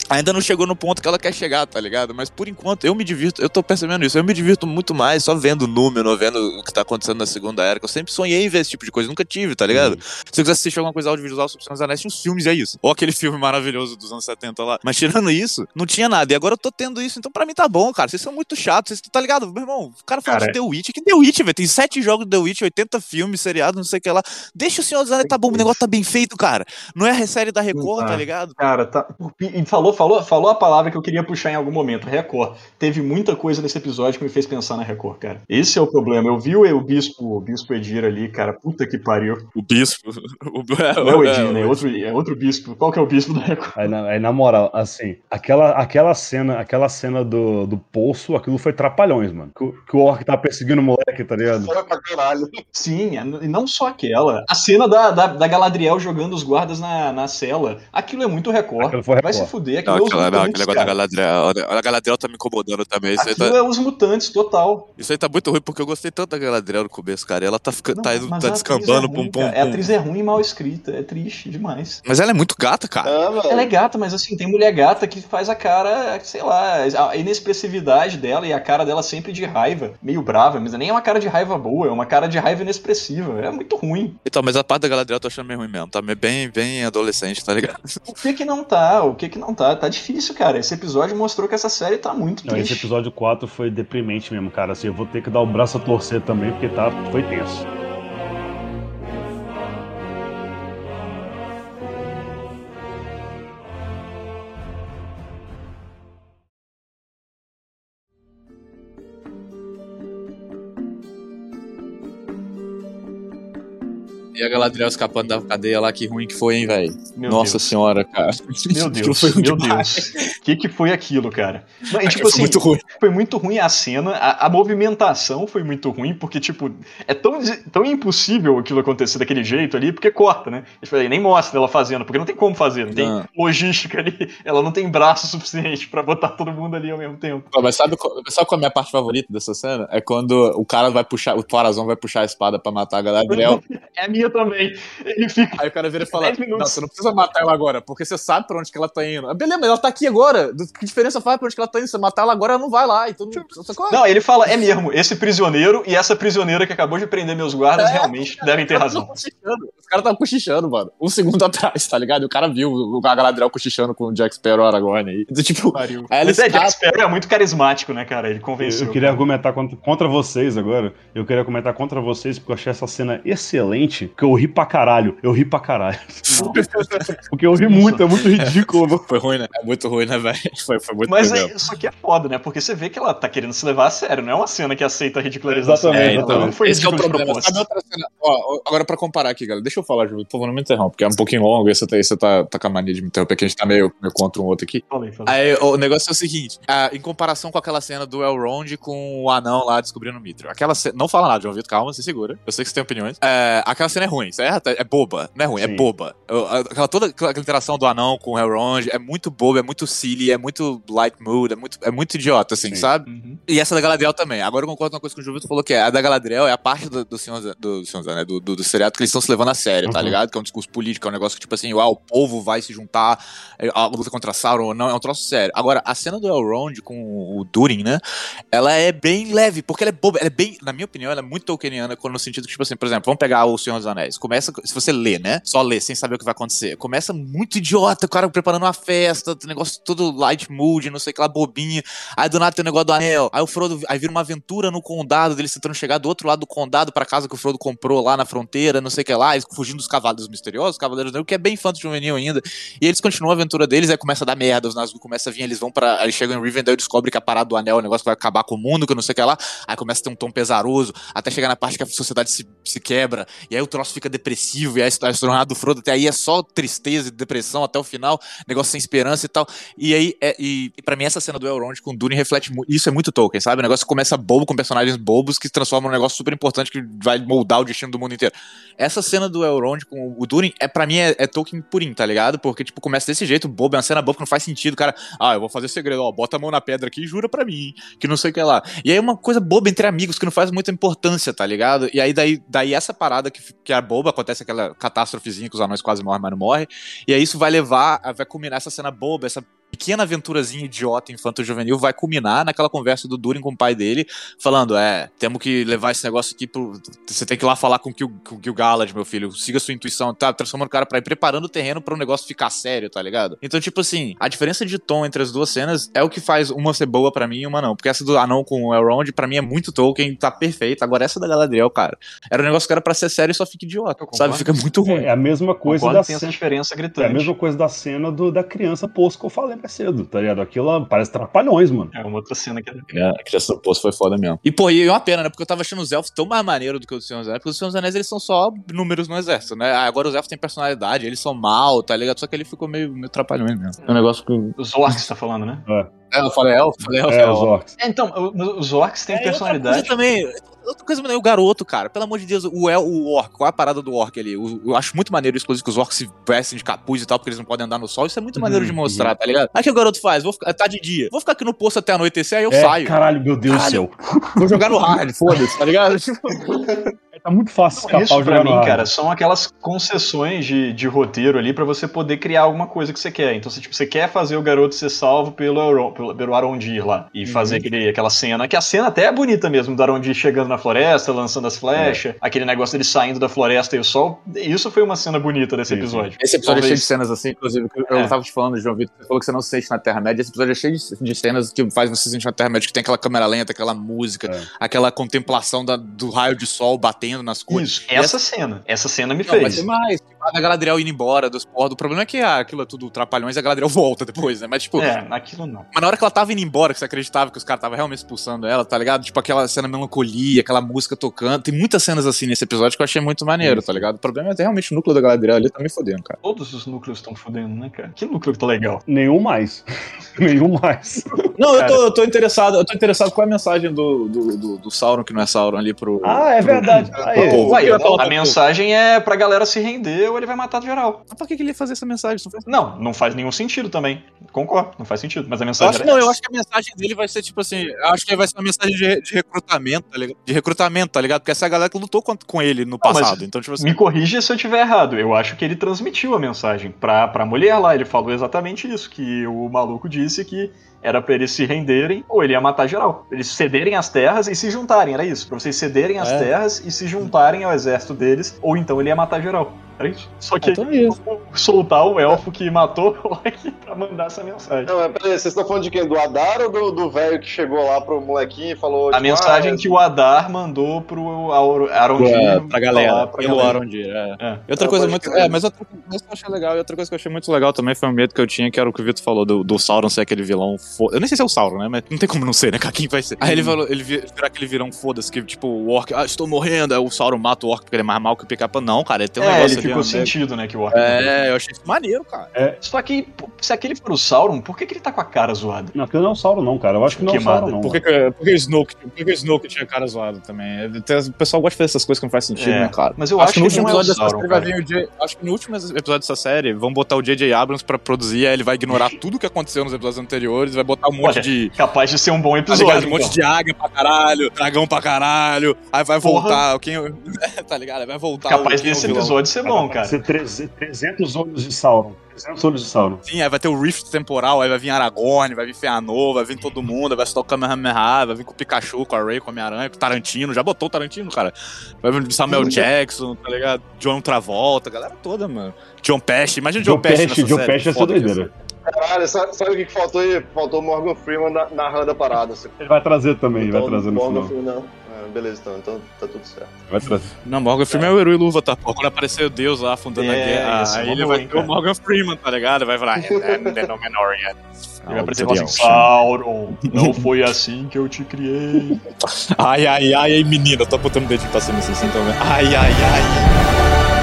Ainda não chegou no ponto que ela quer chegar, tá ligado? Mas por enquanto eu me divirto, eu tô percebendo isso, eu me divirto muito mais só vendo número, vendo o que tá acontecendo na Segunda Era, que eu sempre sonhei em ver esse tipo de coisa, nunca tive, tá ligado? Se eu quiser assistir alguma coisa audiovisual sobre os Anéis, tinha uns filmes, é isso. Ou aquele filme maravilhoso dos anos 70 lá. Mas tirando isso, não tinha nada. E agora eu tô tendo isso, então pra mim tá bom, cara. Vocês são muito chatos, vocês, tá ligado? Meu irmão, o cara fala Cara, de The Witch, que The Witch, velho? Tem sete jogos de The Witch, 80 filmes, seriados, não sei o que lá. Deixa o Senhor dos Anéis, tá bom, o negócio tá bem feito, cara. Não é a série da Record, tá ligado? Cara, tá. E falou falou, falou a palavra que eu queria puxar em algum momento, Record. Teve muita coisa nesse episódio que me fez pensar na Record, cara. Esse é o problema. Eu vi o, o bispo, o bispo Edir ali, cara, puta que pariu. O bispo. O, Não é o Edir, né? É outro, é outro bispo. Qual que é o bispo da Record? Aí na, aí, na moral, assim, aquela, aquela cena, aquela cena do, do poço, aquilo foi trapalhões, mano. Que, o- que o Orc tava perseguindo o moleque, tá ligado? Fora pra caralho. Sim, e não só aquela. A cena da, da, da Galadriel jogando os guardas na, na cela. Aquilo é muito Record. Aquilo foi Vai Record. se fuder, Não, aquela, não, mutantes, aquele negócio da cara. Galadriel. A Galadriel tá me incomodando também. Isso Aquilo tá, é os mutantes, total. isso aí tá muito ruim, porque eu gostei tanto da Galadriel no começo, cara. Ela tá, ficando, Não, tá, indo, tá descambando, é pum, pum. A atriz é ruim e mal escrita. É triste demais. Mas ela é muito gata, cara. Ah. Ela é gata, mas assim, tem mulher gata que faz a cara, sei lá, a inexpressividade dela e a cara dela sempre de raiva, meio brava, mas nem é uma cara de raiva boa, é uma cara de raiva inexpressiva. É muito ruim. Então, mas a parte da Galadriel eu tô achando meio ruim mesmo. Tá meio bem, bem adolescente, tá ligado? O que que não tá? O que que não tá? Tá difícil, cara. Esse episódio mostrou que essa série tá muito Não, triste. esse episódio 4 foi deprimente mesmo, cara. Assim, eu vou ter que dar o braço a torcer também, porque tá, foi tenso. E a Galadriel escapando da cadeia lá, que ruim que foi, hein, velho? Nossa Deus. senhora, cara. Meu Deus, foi meu demais. Deus. O que, que foi aquilo, cara? Não, e, tipo foi assim, muito ruim. foi muito ruim a cena, a, a movimentação foi muito ruim, porque, tipo, é tão, tão impossível aquilo acontecer daquele jeito ali, porque corta, né? Eu falei, nem mostra ela fazendo, porque não tem como fazer, não tem Não. logística ali, ela não tem braço suficiente pra botar todo mundo ali ao mesmo tempo. Pô, Mas sabe, qual- sabe qual é a minha parte favorita dessa cena? É quando o cara vai puxar, o Parazão vai puxar a espada pra matar a Galadriel. É a minha também. Ele fica. Aí o cara vira e fala: Não, você não precisa matar ela agora, porque você sabe pra onde que ela tá indo. Ah, Beleza, mas ela tá aqui agora. Que diferença faz pra onde que ela tá indo? Se você matar ela agora, ela não vai lá. Então? Não, ele fala, é mesmo, esse prisioneiro e essa prisioneira que acabou de prender meus guardas É. realmente devem ter caras razão. Os caras estavam cochichando, mano. Um segundo atrás, tá ligado? E o cara viu o Galadriel cochichando com o Jack Sparrow Aragorn aí. Então, tipo, ela Mas é, Jack. Sparrow é muito carismático, né, cara? Ele Eu, convenceu. eu queria argumentar contra, contra vocês agora. Eu queria comentar contra vocês porque eu achei essa cena excelente. Porque eu ri pra caralho. Eu ri pra caralho. porque eu ri muito, é muito ridículo. Foi ruim, né? É muito ruim, né, velho? Foi, foi muito Mas ruim é, mesmo. isso aqui é foda, né? Porque você vê que ela tá querendo se levar a sério, não é uma cena que aceita a ridicularização. Exatamente, dela, exatamente. Não foi Esse que é o problema. propósito. Sabe outra cena? Ó, agora pra comparar aqui, galera. Deixa eu falar, Júlio. Por favor, não me interrompa, porque é um pouquinho longo. Esse aí você tá, tá com a mania de me interromper, que a gente tá meio, meio contra um outro aqui. Falei, falei. Aí, o negócio é o seguinte: ah, em comparação com aquela cena do Elrond com o anão lá descobrindo o Mithril. Aquela cena. Não fala nada, João Vitor, calma, se segura. Eu sei que você tem opiniões. É, aquela cena é ruim, certo? É boba. Não é ruim, é Sim. boba. Eu- Aquela, toda aquela interação do anão com o Elrond é muito boba, é muito silly, é muito light mood, é muito, é muito idiota, assim, Sim. sabe? Uhum. E essa da Galadriel também. Agora eu concordo com uma coisa que o Vitor falou, que é a da Galadriel é a parte do, do Senhor, do, do, Senhor, né, do, do, do seriado que eles estão se levando a sério, tá Uhum. ligado? Que é um discurso político, é um negócio que, tipo assim, ah, o povo vai se juntar, é, a luta contra Sauron ou não, é um troço sério. Agora, a cena do Elrond com o Durin, né, ela é bem leve, porque ela é boba, ela é bem, na minha opinião, ela é muito tolkieniana, quando no sentido que, tipo assim, por exemplo, vamos pegar o Senhor dos Anéis, começa, se você lê, né, só lê, sem saber o que vai acontecer, começa muito idiota, o cara preparando uma festa, negócio todo light mood, não sei o que lá, bobinho, Aí do nada tem o negócio do anel. Aí o Frodo. Aí vira uma aventura no condado deles tentando chegar do outro lado do condado pra casa que o Frodo comprou lá na fronteira, não sei o que lá, eles fugindo dos cavaleiros misteriosos, os cavaleiros negros, que é bem infanto juvenil ainda. E eles continuam a aventura deles, aí começa a dar merda, os Nazgûl começam a vir, eles vão pra. Aí chegam em Rivendell e descobrem que a parada do anel é um negócio que vai acabar com o mundo, que não sei o que lá. Aí começa a ter um tom pesaroso, até chegar na parte que a sociedade se, se quebra, e aí o troço fica depressivo, e a jornada do Frodo até aí é só tristeza e depressão até o final, negócio sem esperança e tal. E aí, é, e, e pra mim, essa cena do Elrond com o Durin reflete. Isso é muito Tolkien, sabe? O negócio começa bobo, com personagens bobos, que se transforma num negócio super importante que vai moldar o destino do mundo inteiro. Essa cena do Elrond com o Durin, é, pra mim, é, é Tolkien purinho, tá ligado? Porque, tipo, começa desse jeito, bobo, é uma cena boba que não faz sentido, cara. Ah, eu vou fazer segredo, ó, bota a mão na pedra aqui e jura pra mim, que não sei o que lá. E aí é uma coisa boba entre amigos que não faz muita importância, tá ligado? E aí daí, daí essa parada que, que boba, acontece aquela catástrofezinha que os anões quase morrem, mas não morrem. E aí isso vai levar, vai culminar essa cena boba, essa pequena aventurazinha idiota infanto-juvenil vai culminar naquela conversa do Durin com o pai dele, falando, é, temos que levar esse negócio aqui pro... Você tem que ir lá falar com o Gil- com o Gil-galad, meu filho, siga sua intuição, tá transformando o cara pra ir preparando o terreno pra o negócio ficar sério, tá ligado? Então, tipo assim, a diferença de tom entre as duas cenas é o que faz uma ser boa pra mim e uma não, porque essa do anão com o Elrond, pra mim é muito Tolkien, tá perfeito, agora essa da Galadriel, cara, era um negócio que era pra ser sério e só fica idiota, sabe? Fica muito ruim. É a mesma coisa Concordo da cena. diferença É gritante. a mesma coisa da cena do, da criança poço que eu falei, cedo, tá ligado? Aquilo parece trapalhões, mano. É uma outra cena que É, a criação do poço foi foda mesmo. E, pô, e é uma pena, né? Porque eu tava achando os elfos tão mais maneiro do que os Senhor dos Anéis. Porque os Senhor dos Anéis, eles são só números no exército, né? Ah, Agora os elfos têm personalidade, eles são mal, tá ligado? Só que ele ficou meio, meio trapalhões mesmo. É um negócio que... Os orcs você tá falando, né? É, eu falei elfo, falei elfo. É, os orcs. É, então, o- os orcs têm É, e outra personalidade. coisa também, outra coisa o garoto, cara. Pelo amor de Deus, o, el, o orc, qual é a parada do orc ali? O- eu acho muito maneiro inclusive, que os orcs se vestem de capuz e tal, porque eles não podem andar no sol. Isso é muito maneiro Uhum, de mostrar, tá ligado? Aí o que o garoto faz? Vou ficar, tá de dia. Vou ficar aqui no poço até anoitecer, aí eu É, saio. Caralho, meu Deus do céu. Vou jogar no hard, foda-se, tá ligado? Tá muito fácil escapar Isso, o pra mim, ar. cara, são aquelas concessões de, de roteiro ali pra você poder criar alguma coisa que você quer. Então, você, tipo, você quer fazer o garoto ser salvo pelo, Aron- pelo, pelo Arondir lá. E fazer aquele, aquela cena, que a cena até é bonita mesmo, do Arondir chegando na floresta, lançando as flechas, aquele negócio dele saindo da floresta e o sol. Isso foi uma cena bonita desse Sim, episódio. Esse episódio é cheio Talvez- de cenas assim, inclusive, que eu É. tava te falando, João Vitor, você falou que você não se sente na Terra-média. Esse episódio é cheio de, de cenas que faz você se sentir na Terra-média, que tem aquela câmera lenta, aquela música, É. aquela contemplação da- do raio de sol batendo nas coisas. Isso, essa cena. Essa cena me Não, mas fez. tem mais. A Galadriel indo embora dos porra. O problema é que ah, aquilo é tudo trapalhões e a Galadriel volta depois, né? Mas, tipo, É, aquilo não. mas na hora que ela tava indo embora, que você acreditava que os caras estavam realmente expulsando ela, tá ligado? Tipo, aquela cena melancolia, aquela música tocando. Tem muitas cenas assim nesse episódio que eu achei muito maneiro, tá ligado? O problema é que realmente o núcleo da Galadriel ali tá me fodendo, cara. Todos os núcleos estão fudendo, né, cara? Que núcleo que tá legal? Nenhum mais. Nenhum mais. Não, eu tô, eu tô interessado, eu tô interessado com a mensagem do, do, do, do Sauron, que não é Sauron, ali pro. Ah, é pro- verdade. pro Aí, ia falar a pro mensagem é pra galera se render ou ele vai matar geral. Mas pra que, que ele ia fazer essa mensagem? Não faz Não, não faz nenhum sentido também. Concordo, não faz sentido. Mas a Eu mensagem acho, era não, eu acho que a mensagem dele vai ser tipo assim. Eu acho que vai ser uma mensagem de, de recrutamento, tá ligado? De recrutamento, tá ligado? Porque essa é a galera que lutou com, com ele no mas passado. então, tipo assim. Me corrija se eu estiver errado. Eu acho que ele transmitiu a mensagem pra, pra mulher lá. Ele falou exatamente isso: que o maluco disse que era pra eles se renderem ou ele ia matar geral. Eles cederem as terras e se juntarem, era isso. Pra vocês cederem as É. terras e se juntarem ao exército deles, ou então ele ia matar geral. Isso. Só que Então é soltar o elfo que matou o Loki pra mandar essa mensagem. Não, mas peraí, vocês estão falando de quem? Do Adar ou do- velho que chegou lá pro molequinho e falou. A tipo, mensagem ah, que o Adar mandou pro Arondir Pra, pra galera, falar pra pelo. Arondir, é. É. E outra É, coisa muito. É, mas outra coisa que eu achei legal, e outra coisa que eu achei muito legal também foi o medo que eu tinha, que era o que o Vitor falou, do, do Sauron ser aquele vilão foda. Eu nem sei se é o Sauron, né? Mas não tem como não ser, né? Quem vai ser? Aí ele falou, ele vi- virar aquele vilão foda-se, que tipo, o Orc, ah, estou morrendo, aí o Sauron mata o Orc porque ele é mais mal que o Picapa. Não, cara, ele tem um É, negócio ficou né? sentido, né, que o Orc. É, eu achei isso maneiro, cara. Só que, se aquele for o Sauron, por que, que ele tá com a cara zoada? Não, aquilo não é o Sauron, não, cara. Eu acho que não é o. Sauron, não. Por que, que, por que o Snoke, por que que o Snoke tinha cara zoado também? Tem- O pessoal gosta de fazer essas coisas que não faz sentido, É, né, cara? mas eu acho que no último é o episódio dessa série vai vir o J... Acho que no último episódio dessa série vão botar o J.J. Abrams pra produzir, aí ele vai ignorar tudo que aconteceu nos episódios anteriores, vai botar um monte Olha, de. Capaz de ser um bom Tá episódio. ligado? Um monte então. de águia pra caralho, dragão pra caralho, aí vai Porra. voltar. Quem... tá ligado? Aí vai voltar. Capaz é desse episódio ser bom, Vai cara. ser 300 300 olhos de Sauron. 300 olhos de Sauron. Sim, aí vai ter o Rift temporal, aí vai vir Aragorn, vai vir Feanor, vai vir todo mundo, aí vai estar o Kamehameha, vai vir com o Pikachu, com a Ray, com a Homem-Aranha, com o Tarantino, já botou o Tarantino, cara. Vai vir Samuel Jackson, tá ligado? John Travolta, a galera toda, mano. John Pesci, imagina o John, John Pesci nessa John série, Pesci que ia doideira. Caralho, sabe, sabe o que que faltou aí? Faltou o Morgan Freeman na- narrando a parada. Assim. Ele vai trazer também, ele vai trazer no Morgan final. Freeman, beleza, então, então tá tudo certo. Vai trazer. Não, Morgan Freeman é o herói luva, tá? Pô, quando aparecer o Deus lá afundando É, a guerra, aí ele vai ter o. Morgan Freeman, tá ligado? Vai falar, "And the Númenórean." Ele vai aparecer e falar assim, Sauron, não foi assim que eu te criei. Ai, ai, ai, ai, menina, tô botando o dedinho pra cima assim, assim, então, né? Ai, ai, ai.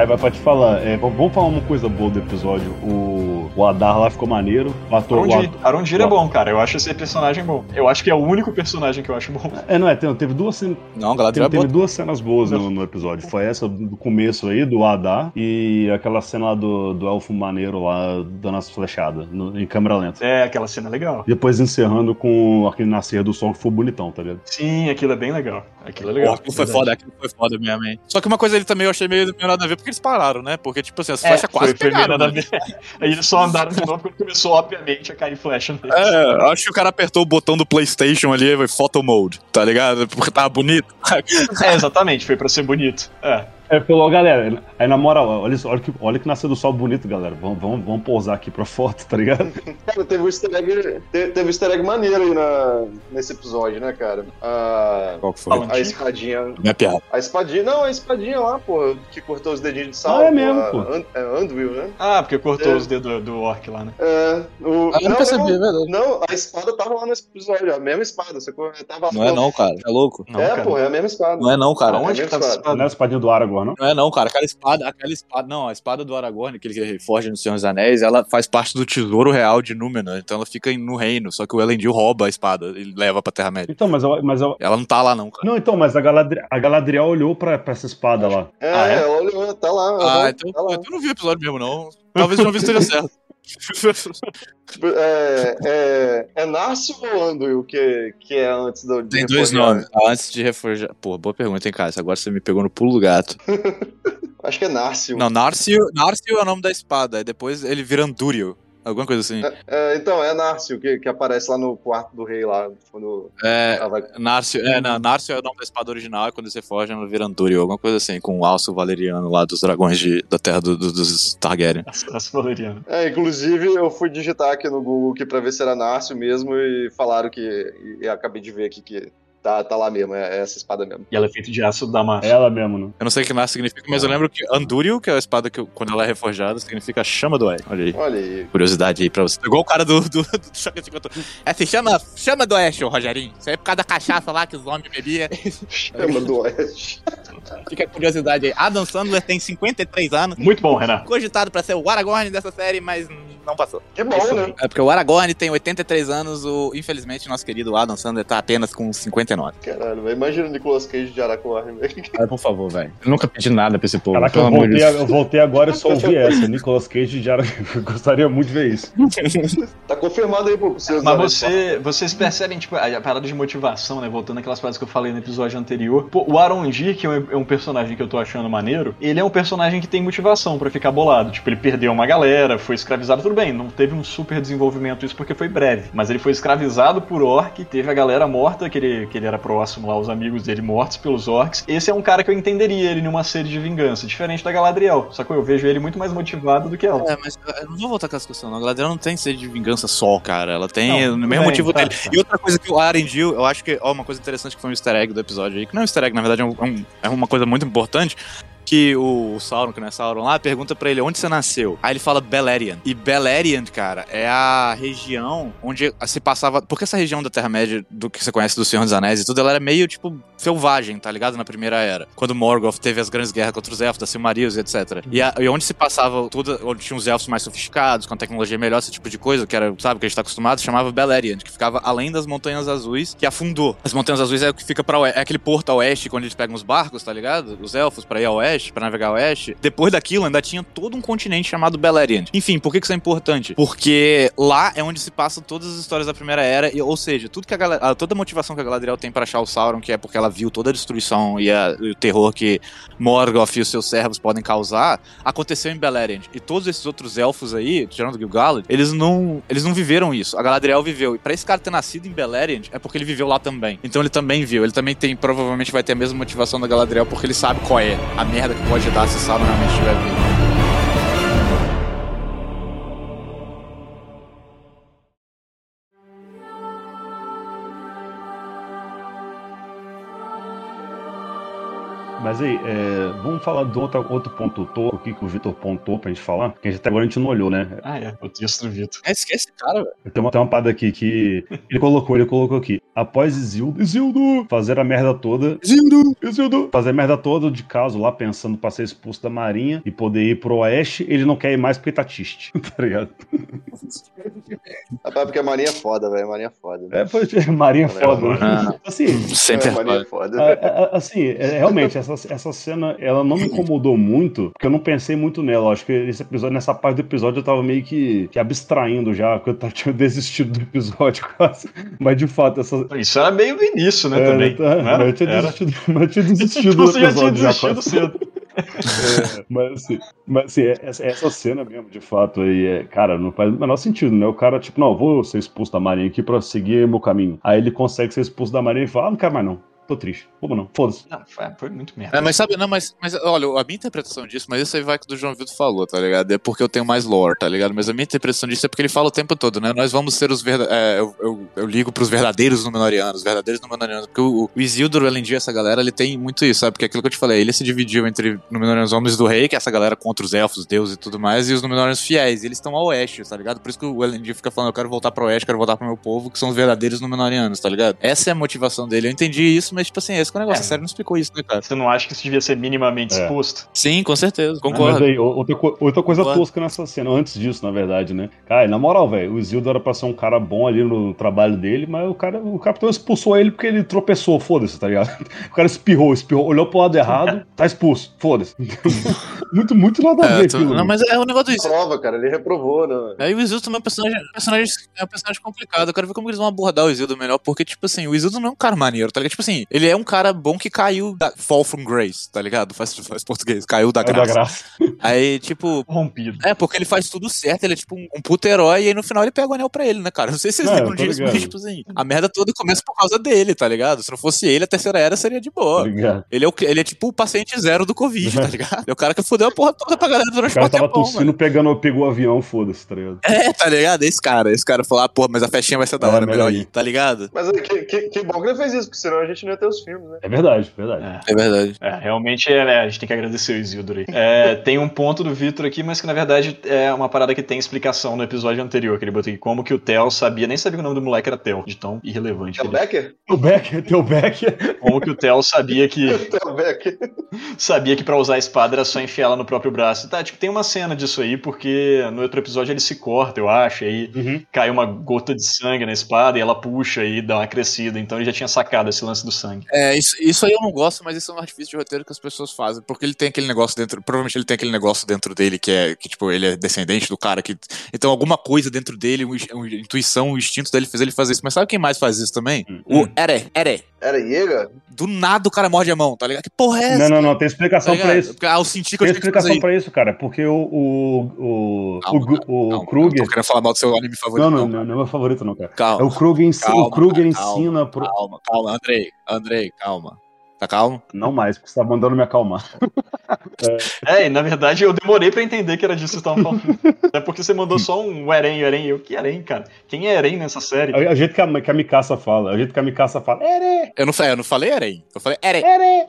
Aí vai pra te falar, é, vamos falar uma coisa boa do episódio. O, O Adar lá ficou maneiro. O ator, o Arondir é bom, cara. Eu acho esse personagem bom. Eu acho que é o único personagem que eu acho bom. É, não é, tem- teve duas cenas. Não, Galadriel Teve, é teve duas cenas boas no, no episódio. Foi essa do começo aí, do Adar, e aquela cena lá do, do elfo maneiro lá, dando as flechadas no- em câmera lenta. É, aquela cena é legal. Depois encerrando com aquele nascer do sol que foi bonitão, tá ligado? Sim, aquilo é bem legal. Aquilo é Pô, legal. aquilo foi foda, aquilo foi foda mesmo, hein? Só que uma coisa ele também eu achei meio, meio nada a ver, porque eles pararam, né? Porque, tipo assim, as É, flechas quase foi, foi meio pegaram. nada a né? ver. Aí eles só andaram de novo quando começou, obviamente, a cair flecha neles. É, acho que o cara apertou o botão do PlayStation ali, foi photo mode, tá ligado? Porque tava bonito. É, exatamente, foi pra ser bonito. É. É, falou, galera, aí na moral, olha, olha, que, olha que nasceu do sol bonito, galera. Vamos, vamos, vamos pousar aqui pra foto, tá ligado? Cara, teve um easter egg, te- teve um easter egg maneiro aí na, nesse episódio, né, cara? A, Qual que foi? Fala. a espadinha. Minha piada. A espadinha, não, a espadinha lá, pô, que cortou os dedinhos de sal. Ah, é mesmo, pô. A, An- é Anduil, né? Ah, porque cortou É. os dedos do orc lá, né? É. O, Ah, eu não percebi, é verdade. Não, a espada tava lá nesse episódio, a mesma espada. Você tava lá Não é não, cara. É louco. Não, é, cara. pô, é a mesma espada. Não é não, cara. Aonde é que tá espada? Não é a espadinha do Aragorn, não? Não é não, cara. Aquela espada, aquela espada, não, a espada do Aragorn, que ele forja no Senhor dos Anéis, ela faz parte do tesouro real de Númenor, então ela fica no reino, só que o Elendil rouba a espada e leva pra Terra-média. Então, mas, eu, mas eu, Ela não tá lá não, cara. Não, então, mas a Galadriel, a Galadriel olhou pra, pra essa espada lá. É, Ah, é? olha, tá lá. Ah, então, tá lá. então eu não vi o episódio mesmo, não. Talvez eu não vi se esteja certo. É, é, é Narcio ou Anduil que, que é antes do. Tem dois nomes. Antes de reforjar. Pô, boa pergunta, hein, cara. Agora você me pegou no pulo do gato. Acho que é Narcio. Não, Narcio, Narcio é o nome da espada. Depois ele vira Andúrio. Alguma coisa assim. É, então, é Narcio que, que aparece lá no quarto do rei lá. Quando É. vai. Narcio, é, não, Narcio é o nome da espada original, e quando você foge, ela vira Andúrio, alguma coisa assim, com o alço valeriano lá dos dragões de, da terra do- do- dos Targaryen. As valerianas. É, inclusive eu fui digitar aqui no Google aqui pra ver se era Narcio mesmo e falaram que. E, e acabei de ver aqui que tá, tá lá mesmo, é, é essa espada mesmo. E ela é feita de aço damasco. Ela mesmo, né? Eu não sei o que Narcio significa, mas eu lembro que Andúrio, que é a espada que eu- quando ela é reforjada, significa chama do Oeste. Olha aí. Olha aí. Curiosidade aí pra você. Igual o cara do, do, do Choque de Controle. É, se chama, chama do Oeste, ô Rogerinho. Isso aí é por causa da cachaça lá que os homens bebiam. Chama do Oeste. Fica a curiosidade aí. Adam Sandler tem 53 anos. Muito bom, Renan. Cogitado pra ser o Aragorn dessa série, mas não passou. Que bom, Isso né? É porque o Aragorn tem 83 anos, o, infelizmente nosso querido Adam Sandler tá apenas com 59. Caralho, velho. Imagina o Nicolas Cage de Aragorn, velho. Ah, por favor, velho. Eu nunca pedi nada pra esse povo. Caraca, eu voltei, eu voltei agora e só ouvi essa. Nicolas Cage de Aragorn. Eu gostaria muito de ver isso. Tá confirmado aí, pô, vocês. Mas você, vocês percebem, tipo, a, parada de motivação, né? Voltando àquelas coisas que eu falei no episódio anterior. Pô, o Arondir, que é um, é um personagem que eu tô achando maneiro, ele é um personagem que tem motivação pra ficar bolado. Tipo, ele perdeu uma galera, foi escravizado, tudo bem, não teve um super desenvolvimento isso porque foi breve. Mas ele foi escravizado por orc, teve a galera morta, que ele, que ele era próximo lá, os amigos dele mortos pelos orcs. Esse é um cara que eu entenderia ele numa série de vingança, diferente da Galadriel. Só que eu vejo ele muito mais motivado do que ela. É, mas eu não vou voltar com essa discussão, não. A Galadriel não tem sede de vingança só, cara. Ela tem Não, o mesmo bem, motivo tá, dele. tá. E outra coisa que o Arendil, eu acho que, ó, uma coisa interessante que foi um easter egg do episódio aí, que não é um easter egg, na verdade é, um- é um- é uma coisa muito importante, que o Sauron, que não é Sauron lá, pergunta pra ele onde você nasceu. Aí ele fala Beleriand. E Beleriand, cara, é a região onde se passava. Porque essa região da Terra-média, do que você conhece do Senhor dos Anéis e tudo, ela era meio, tipo, selvagem, tá ligado? Na primeira era. Quando Morgoth teve as grandes guerras contra os elfos, da Silmarils etc. E, a- e onde se passava tudo, onde tinha os elfos mais sofisticados, com a tecnologia melhor, esse tipo de coisa, que era, sabe, que a gente tá acostumado, chamava Beleriand, que ficava além das Montanhas Azuis, que afundou. As Montanhas Azuis é o que fica pra oeste, é aquele porto a oeste, quando eles pegam os barcos, tá ligado? Os elfos pra ir a oeste, pra navegar a oeste. Depois daquilo, ainda tinha todo um continente chamado Beleriand. Enfim, por que isso é importante? Porque lá é onde se passam todas as histórias da Primeira Era, e, ou seja, tudo que a toda a motivação que a Galadriel tem pra achar o Sauron, que é porque ela viu toda a destruição e, a- e o terror que Morgoth e os seus servos podem causar, aconteceu em Beleriand. E todos esses outros elfos aí, tirando Gil-galad, eles não, eles não viveram isso. A Galadriel viveu. E pra esse cara ter nascido em Beleriand, é porque ele viveu lá também. Então ele também viu. Ele também tem, provavelmente vai ter a mesma motivação da Galadriel, porque ele sabe qual é a merda que pode dar se Sauron realmente estiver vivo. Mas aí, é, vamos falar de outro, outro ponto topo aqui que o Vitor pontou pra gente falar, que a gente- até agora a gente não olhou, né? Ah, é, o texto do Vitor. É, esquece esse cara, velho. Tem uma, tem uma parada aqui que ele colocou, ele colocou aqui. Após Isildo, Isildo, fazer a merda toda. Isildo! Isildo! Fazer a merda toda de caso lá, pensando pra ser expulso da marinha e poder ir pro oeste, ele não quer ir mais porque tá triste, tá ligado? Rapaz, porque a Marinha é foda, velho. A Marinha é foda. É, pois, marinha é foda. né? Assim, Sempre É, Marinha é é. foda. a- a- assim, é, realmente, essa, essa cena, ela não me incomodou muito, porque eu não pensei muito nela. Acho que esse episódio, nessa parte do episódio, eu tava meio que, que abstraindo já, porque eu tava- tinha desistido do episódio quase. Mas, de fato, essa... Isso era meio no início, né, É, também. tá, né? mas eu tinha desistido, eu tinha desistido Então do você já tinha desistido cedo. É, mas assim, mas, assim, essa, essa cena mesmo, de fato, aí, é, cara, não faz o menor sentido, né? O cara, tipo, não, vou ser expulso da marinha aqui pra seguir meu caminho. Aí ele consegue ser expulso da marinha e fala, ah, não quero mais não, tô triste, como não, foda-se. Não, foi, foi muito merda. É, mas sabe, não, mas, mas olha, a minha interpretação disso, mas isso aí vai que o do João Vitor falou, tá ligado? É porque eu tenho mais lore, tá ligado? Mas a minha interpretação disso é porque ele fala o tempo todo, né? Nós vamos ser os verdadeiros. eu, eu, eu ligo pros verdadeiros Númenóreanos, verdadeiros Númenóreanos. Porque o, o Isildur, além disso, essa galera, ele tem muito isso, sabe? Porque é aquilo que eu te falei, ele se dividiu entre Númenóreanos homens do rei, que é essa galera contra os elfos, deuses e tudo mais, e os Númenóreanos fiéis. E eles estão ao oeste, tá ligado? Por isso que o Elendil fica falando, eu quero voltar pro oeste, quero voltar pro meu povo, que são os verdadeiros Númenóreanos, tá ligado? Essa é a motivação dele. Eu entendi isso, mas, tipo assim, esse que é o negócio. É. A série não explicou isso, né, cara? Você não acha que isso devia ser minimamente É. exposto? Sim, com certeza, Mas concordo. aí, outra, outra coisa Concordo. tosca nessa cena, antes disso, na verdade, né? Cara, na moral, velho, o Isildo era pra ser um cara bom ali no trabalho dele, mas o cara, o capitão expulsou ele porque ele tropeçou, foda-se, tá ligado? O cara espirrou, espirrou, olhou pro lado errado, tá expulso, foda-se. muito, muito nada a É, ver tu- aquilo. não, né? mas é o negócio do Isildur. Prova, cara. Ele reprovou, né? Aí o Isildur também é um personagem, personagem, é um personagem complicado. Eu quero ver como eles vão abordar o Isildur melhor, porque, tipo assim, o Isildur não é um cara maneiro, tá ligado? Tipo assim, ele é um cara bom que caiu da Fall from Grace, tá ligado? Faz, faz português, caiu da É da graça. graça. Aí, tipo. Corrompido. É, porque ele faz tudo certo, ele é tipo um, um puto herói, e aí no final ele pega o anel pra ele, né, cara? Não sei se vocês É, lembram disso, mas, tipo assim, a merda toda começa por causa dele, tá ligado? Se não fosse ele, a terceira era seria de boa. Ele é, o, ele é tipo o paciente zero do Covid, tá ligado? É o cara que fudeu a porra toda pra galera O durante cara um tava tempão, tossindo, mano. pegando, pegou o avião, foda-se, tá ligado? É, tá ligado? Esse cara, esse cara falou, ah, porra, mas a festinha vai ser da É, hora, melhor melhor ir. tá ligado? Mas é, que, que, que bom que ele fez isso, porque senão a gente não ia ter os filmes, né? É verdade, verdade. É. É verdade. É, realmente é, né, a gente tem que agradecer o Isildur aí. É, tem um ponto do Vitor aqui, mas que na verdade é uma parada que tem explicação no episódio anterior, que ele botou aqui, como que o Theo sabia, nem sabia que o nome do moleque era Theo, de tão irrelevante. É que o ele- Becker? O Becker, teu Becker. Como que o Theo sabia que É o Becker. sabia que pra usar a espada era só enfiar ela no próprio braço. Tá, tipo, tem uma cena disso aí, porque no outro episódio ele se corta, eu acho, e aí Uhum. cai uma gota de sangue na espada e ela puxa e dá uma crescida. Então ele já tinha sacado esse lance do sangue. É, isso, isso aí eu não gosto, mas isso é um artifício de roteiro que as pessoas fazem, porque ele tem aquele negócio dentro, provavelmente ele tem aquele negócio dentro dele que é, que tipo, ele é descendente do cara que, então alguma coisa dentro dele, uma, uma intuição, o instinto dele fez ele fazer isso, mas sabe quem mais faz isso também? Hum. O Ere, Ere. Era Iega? Do nada o cara morde a mão, tá ligado? Que porra é essa? Não, não, não, tem explicação Tá pra isso. Porque, ah, eu senti que eu Tem tinha que fazer explicação isso. pra isso, cara, porque o, o, o, Calma, o, o Calma, Kruger. Não tô querendo falar mal do seu anime favorito, Não, não. não, não, é meu favorito, não, cara. É Calma, o Kruger, Calma, o Kruger calma, ensina pro. calma, calma, Andrei, Andrei, calma. Tá calmo? Não mais, porque você tá mandando me acalmar. É, e na verdade eu demorei pra entender que era disso que vocês estavam falando. É porque você mandou só um Eren, Eren. Eu, que Eren, cara? Quem é Eren nessa série? É o jeito que a, que a Mikasa fala. É o jeito que a Mikasa fala. Ere! Eu não, eu não falei Eren, eu falei Eren. Ere!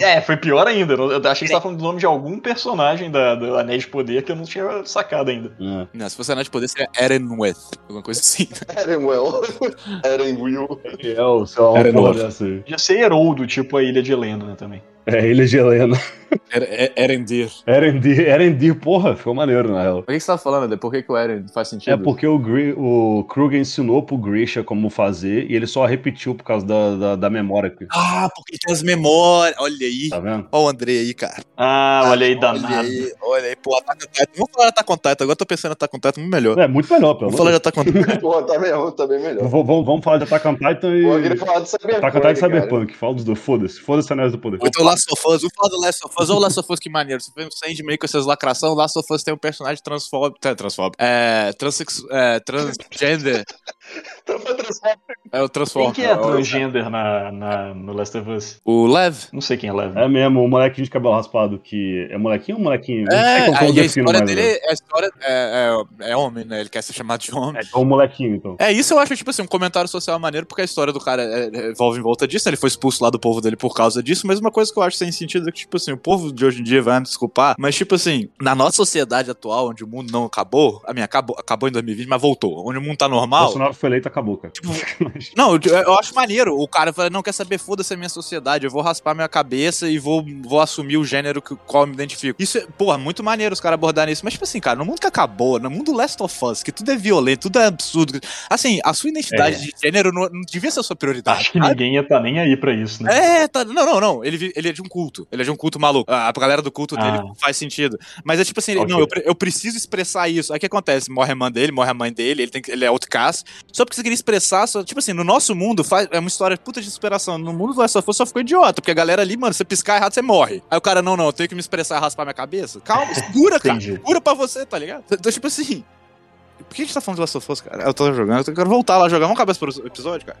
É, foi pior ainda. Eu achei que você tava falando do nome de algum personagem da, do Anéis de Poder que eu não tinha sacado ainda. É. Não, se fosse anel de poder seria Erenweth, alguma coisa assim. Erenwell. Erenwill. Ele é o seu Eren North. dessa aí. Podia ser Heroldo, tipo a Ilha de Helena, né, também. É, ele é de Helena. Er- Erendir. Erendir, Erendir, porra, ficou maneiro, na real. Por que você tá falando, Eder? Por que, que o Eren faz sentido? É porque o, Gri, o Kruger ensinou pro Grisha como fazer e ele só repetiu por causa da, da, da memória aqui. Ah, porque tem as memórias. Olha aí. Tá vendo? Olha o Andrei aí, cara. Ah, olha aí, Olha danado. aí, olha aí. Pô, on Titan. Vamos falar de on Titan. Agora eu tô pensando em on Titan muito melhor. É muito melhor, pelo Vamos amor falar de on Titan. Pô, tá bem, tá bem melhor. Vamos, vamos- falar de Attack on Titan e. Pô, eu queria falar de Cyberpunk. Attack on Titan e. Cyberpunk. Fala dos dois. Foda-se. Foda-se Anéis do Poder. Ou então Last of Us. Vamos falar do Last of Us. Ou Last of Us, que maneiro. Você fez um Sandman com essas lacração. Last of Us tem um personagem transfóbico. Transfóbico. É. Transex, é transgender. Então. É o Quem transfóbico. que é transgender na, na, no Last of Us? O Lev. Não sei quem é Lev. É mesmo, o molequinho de cabelo raspado que. É molequinho ou molequinho? É, aí a história dele é, a história é, é, é homem, né? Ele quer ser chamado de homem. É, então o molequinho, então. É, isso eu acho, tipo assim, um comentário social maneiro, porque a história do cara é, é, envolve em volta disso, né? ele foi expulso lá do povo dele por causa disso, mas uma coisa que eu acho sem sentido é que, tipo assim, o povo de hoje em dia vai me desculpar, mas, tipo assim, na nossa sociedade atual, onde o mundo não acabou, a minha acabou, acabou em 2020, mas voltou, onde o mundo tá normal, Bolsonaro foi eleito, acabou, cara. Não, eu, eu acho maneiro. O cara fala, não quer saber, foda-se a minha sociedade, eu vou raspar minha cabeça e vou, vou assumir o gênero que, qual eu me identifico. Isso é, porra, muito maneiro os caras abordarem isso. Mas, tipo assim, cara, no mundo que acabou, no mundo Last of Us, que tudo é violento, tudo é absurdo. Assim, a sua identidade É. de gênero não, não devia ser a sua prioridade. Acho que sabe? ninguém ia tá nem aí pra isso, né? É, tá, não, não, não. Ele, ele é de um culto. Ele é de um culto maluco. A, galera do culto dele Ah. faz sentido. Mas é tipo assim, ele- Ok. não, eu, eu preciso expressar isso. Aí o que acontece? Morre a irmã dele, morre a mãe dele, ele, tem, ele é outcast. Só porque você queria expressar, só, tipo assim, no nosso mundo faz, é uma história puta de superação. No mundo do Last of Us só ficou idiota, porque a galera ali, mano, você piscar errado, você morre. Aí o cara, não, não, eu tenho que me expressar e raspar minha cabeça. Calma, segura, cara. Segura pra você, tá ligado? Então, tipo assim. Por que a gente tá falando de Last of Us, cara? Eu tô jogando, eu quero voltar lá jogar. Vamos acabar esse episódio, cara?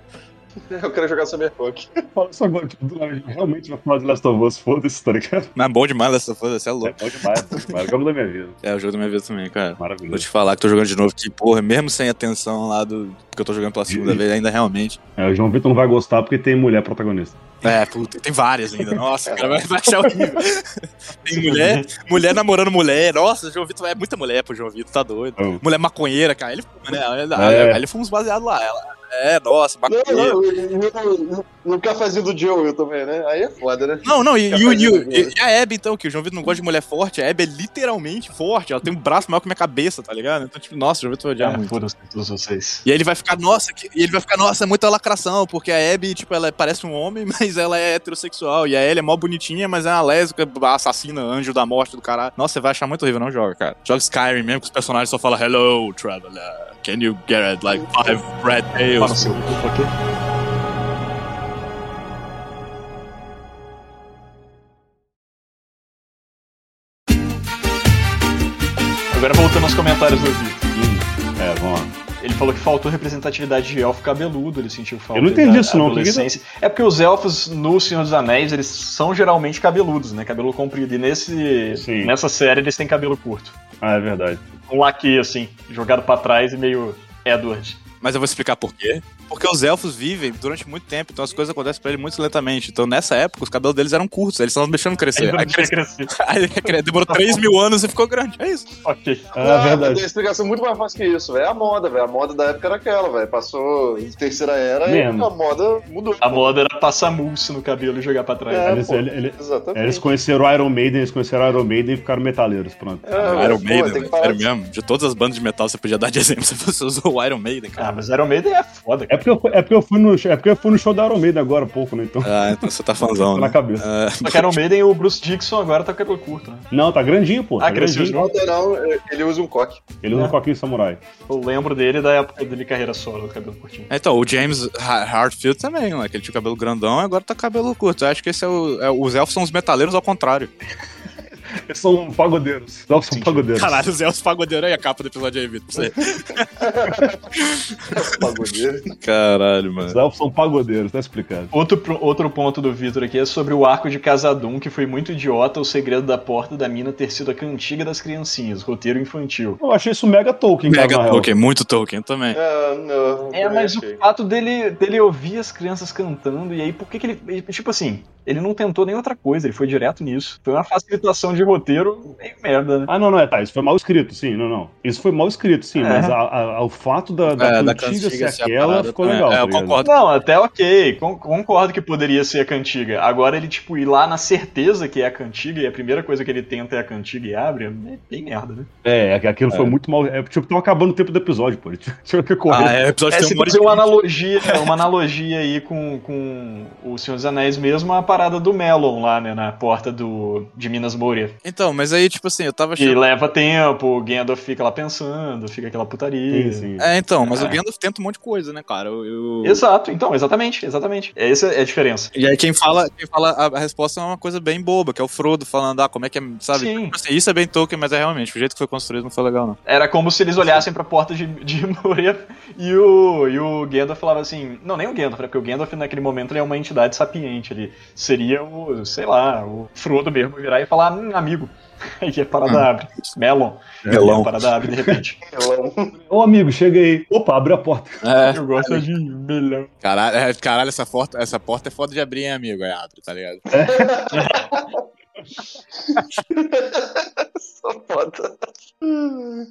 Eu quero jogar Cyberpunk. Fala isso agora, tipo, do nada, realmente vai falar de Last of Us, foda-se, tá ligado? Mas é bom demais Last of Us, você é É louco. bom demais, bom demais. Jogo da minha vida. É o jogo da minha vida também, cara. Vou Maravilhoso. te falar que tô jogando de novo, que, porra, mesmo sem atenção lá do. Porque eu tô jogando pela segunda vez, ainda realmente. É, o João Vitor não vai gostar porque tem mulher protagonista. É, puta, tem várias ainda. Nossa, o cara vai, achar horrível. Tem mulher, mulher namorando mulher. Nossa, o João Vitor é muita mulher pro João Vitor, tá doido. Oh. Mulher maconheira, cara. Ele fuma, né? Ele, É. ele fuma uns baseados lá. Ela, é, nossa, Não, maconheira. não, e no, no cafezinho do Joe também, né? Aí é foda, né? Não, não, e, e, o- e, e a Abby, então, que o João Vitor não gosta de mulher forte, a Abby é literalmente forte, ela tem um braço maior que minha cabeça, tá ligado? Então, tipo, nossa, o João Vitor vai odiar É, muito. foda-se todos vocês. E aí ele vai ficar, nossa, que- e ele vai ficar, nossa, é muita lacração, porque a Abby, tipo, ela parece um homem, mas ela é heterossexual. E a Ellie é mó bonitinha, mas é uma lésbica, assassina, anjo da morte do caralho. Nossa, você vai achar muito horrível, não joga, cara. Joga Skyrim mesmo, que os personagens só falam, hello, traveler, can you get like five red Fala no seu cu? Agora voltando aos comentários do Vitor. É, vamos lá. Ele falou que faltou representatividade de elfo cabeludo, ele sentiu falta Eu não entendi isso não, adolescência. É porque os elfos no Senhor dos Anéis, eles são geralmente cabeludos, né? Cabelo comprido. E nesse, Sim. nessa série eles têm cabelo curto. Ah, é verdade. Um laque, assim, jogado pra trás e meio Edward. Mas eu vou explicar por quê. Porque os elfos vivem durante muito tempo, então as coisas acontecem pra eles muito lentamente. Então nessa época, os cabelos deles eram curtos, eles estavam deixando crescer. Aí, não tinha cresce- crescido. aí demorou 3 mil anos e ficou grande. É isso. Ok. Ah, Não, verdade. Tem explicação muito mais fácil que isso, velho. É a moda, velho. A moda da época era aquela, velho. Passou terceira era Mesmo. e a moda mudou. A moda era passar mousse no cabelo e jogar pra trás. É, Eles, pô. ele- ele- Exatamente. eles conheceram o Iron Maiden, eles conheceram o Iron Maiden e ficaram metaleiros, pronto. É, velho, Iron pô, Maiden, parar sério de- mesmo. De todas as bandas de metal, você podia dar de exemplo se você usou o Iron Maiden, cara. Ah, mas Iron Maiden é foda, É cara. Porque, eu, é, porque eu fui no, é porque eu fui no show da Iron Maiden agora há pouco, né? Então, Ah, então você tá fãzão, tá na né? cabeça. Ah, Só que Iron Maiden, o Bruce Dixon agora tá com cabelo curto, né? Não, tá grandinho, pô. Ah, tá cresceu grandinho. de Não, não, ele usa um coque. Ele usa É. um coquinho samurai. Eu lembro dele da época dele carreira solo, cabelo curtinho. Então, o James Ha- Hartfield também, né? Que ele tinha o cabelo grandão e agora tá com cabelo curto. Eu acho que esse é o. é- os elfos são os metaleiros ao contrário. Eles são pagodeiros. Os elfos são pagodeiros. Caralho, os elfos pagodeiros aí a capa do episódio aí, Vitor. pra você. Pagodeiro. Caralho, mano. Os elfos são pagodeiros, tá explicado. Outro, outro ponto do Vitor aqui é sobre o arco de Casadum, que foi muito idiota o segredo da porta da mina ter sido a cantiga das criancinhas, roteiro infantil. Eu achei isso mega Tolkien, Mega. Tolkien, muito Tolkien também. É, não. É, mas achei. o fato dele, dele ouvir as crianças cantando, e aí por que, que ele. ele- Tipo assim, ele não tentou nem outra coisa, ele foi direto nisso. Foi uma facilitação de roteiro meio merda, né? Ah, não, não, é, tá. Isso foi mal escrito, sim, não, não. Isso foi mal escrito, sim, É. mas a- a- o fato da, da É, da cantiga ser aquela parada ficou também. legal. É, tá eu ligado? concordo. Não, até ok, con- concordo que poderia ser a cantiga. Agora ele, tipo, ir lá na certeza que é a cantiga e a primeira coisa que ele tenta é a cantiga e abre, é bem merda, né? É, é, aquilo foi muito mal. É, tipo, tava acabando o tempo do episódio, pô. Tinha que correr. Ah, é, o episódio É, tem se uma uma analogia, uma analogia aí com, com o Senhor dos Anéis mesmo, a parada do Melon lá, né, na porta do, de Minas Então, mas aí, tipo assim, eu tava Que achando. leva tempo, o Gandalf fica lá pensando, fica aquela putaria. Sim, sim. É, então, mas É. o Gandalf tenta um monte de coisa, né, cara? Eu, eu- Exato, então, exatamente, exatamente. Essa é a diferença. E aí quem fala, quem fala a, a resposta é uma coisa bem boba, que é o Frodo falando, ah, como é que é, sabe? Sim. Tipo assim, isso é bem Tolkien, mas é realmente, o jeito que foi construído não foi legal, não. Era como se eles olhassem pra porta de, de Moria e o, e o Gandalf falava assim. Não, nem o Gandalf, né? Porque o Gandalf naquele momento ele é uma entidade sapiente. Ele seria o, sei lá, o Frodo mesmo virar e falar, hum, amigo. Aí a parada Hum. abre. Melon. Melão. A parada abre de repente. Ô, amigo, chega aí. Opa, abre a porta. É, Eu gosto de melão. caralho, é, caralho essa, porta, essa porta é foda de abrir, hein, amigo? Aí abre, tá ligado? Só foda.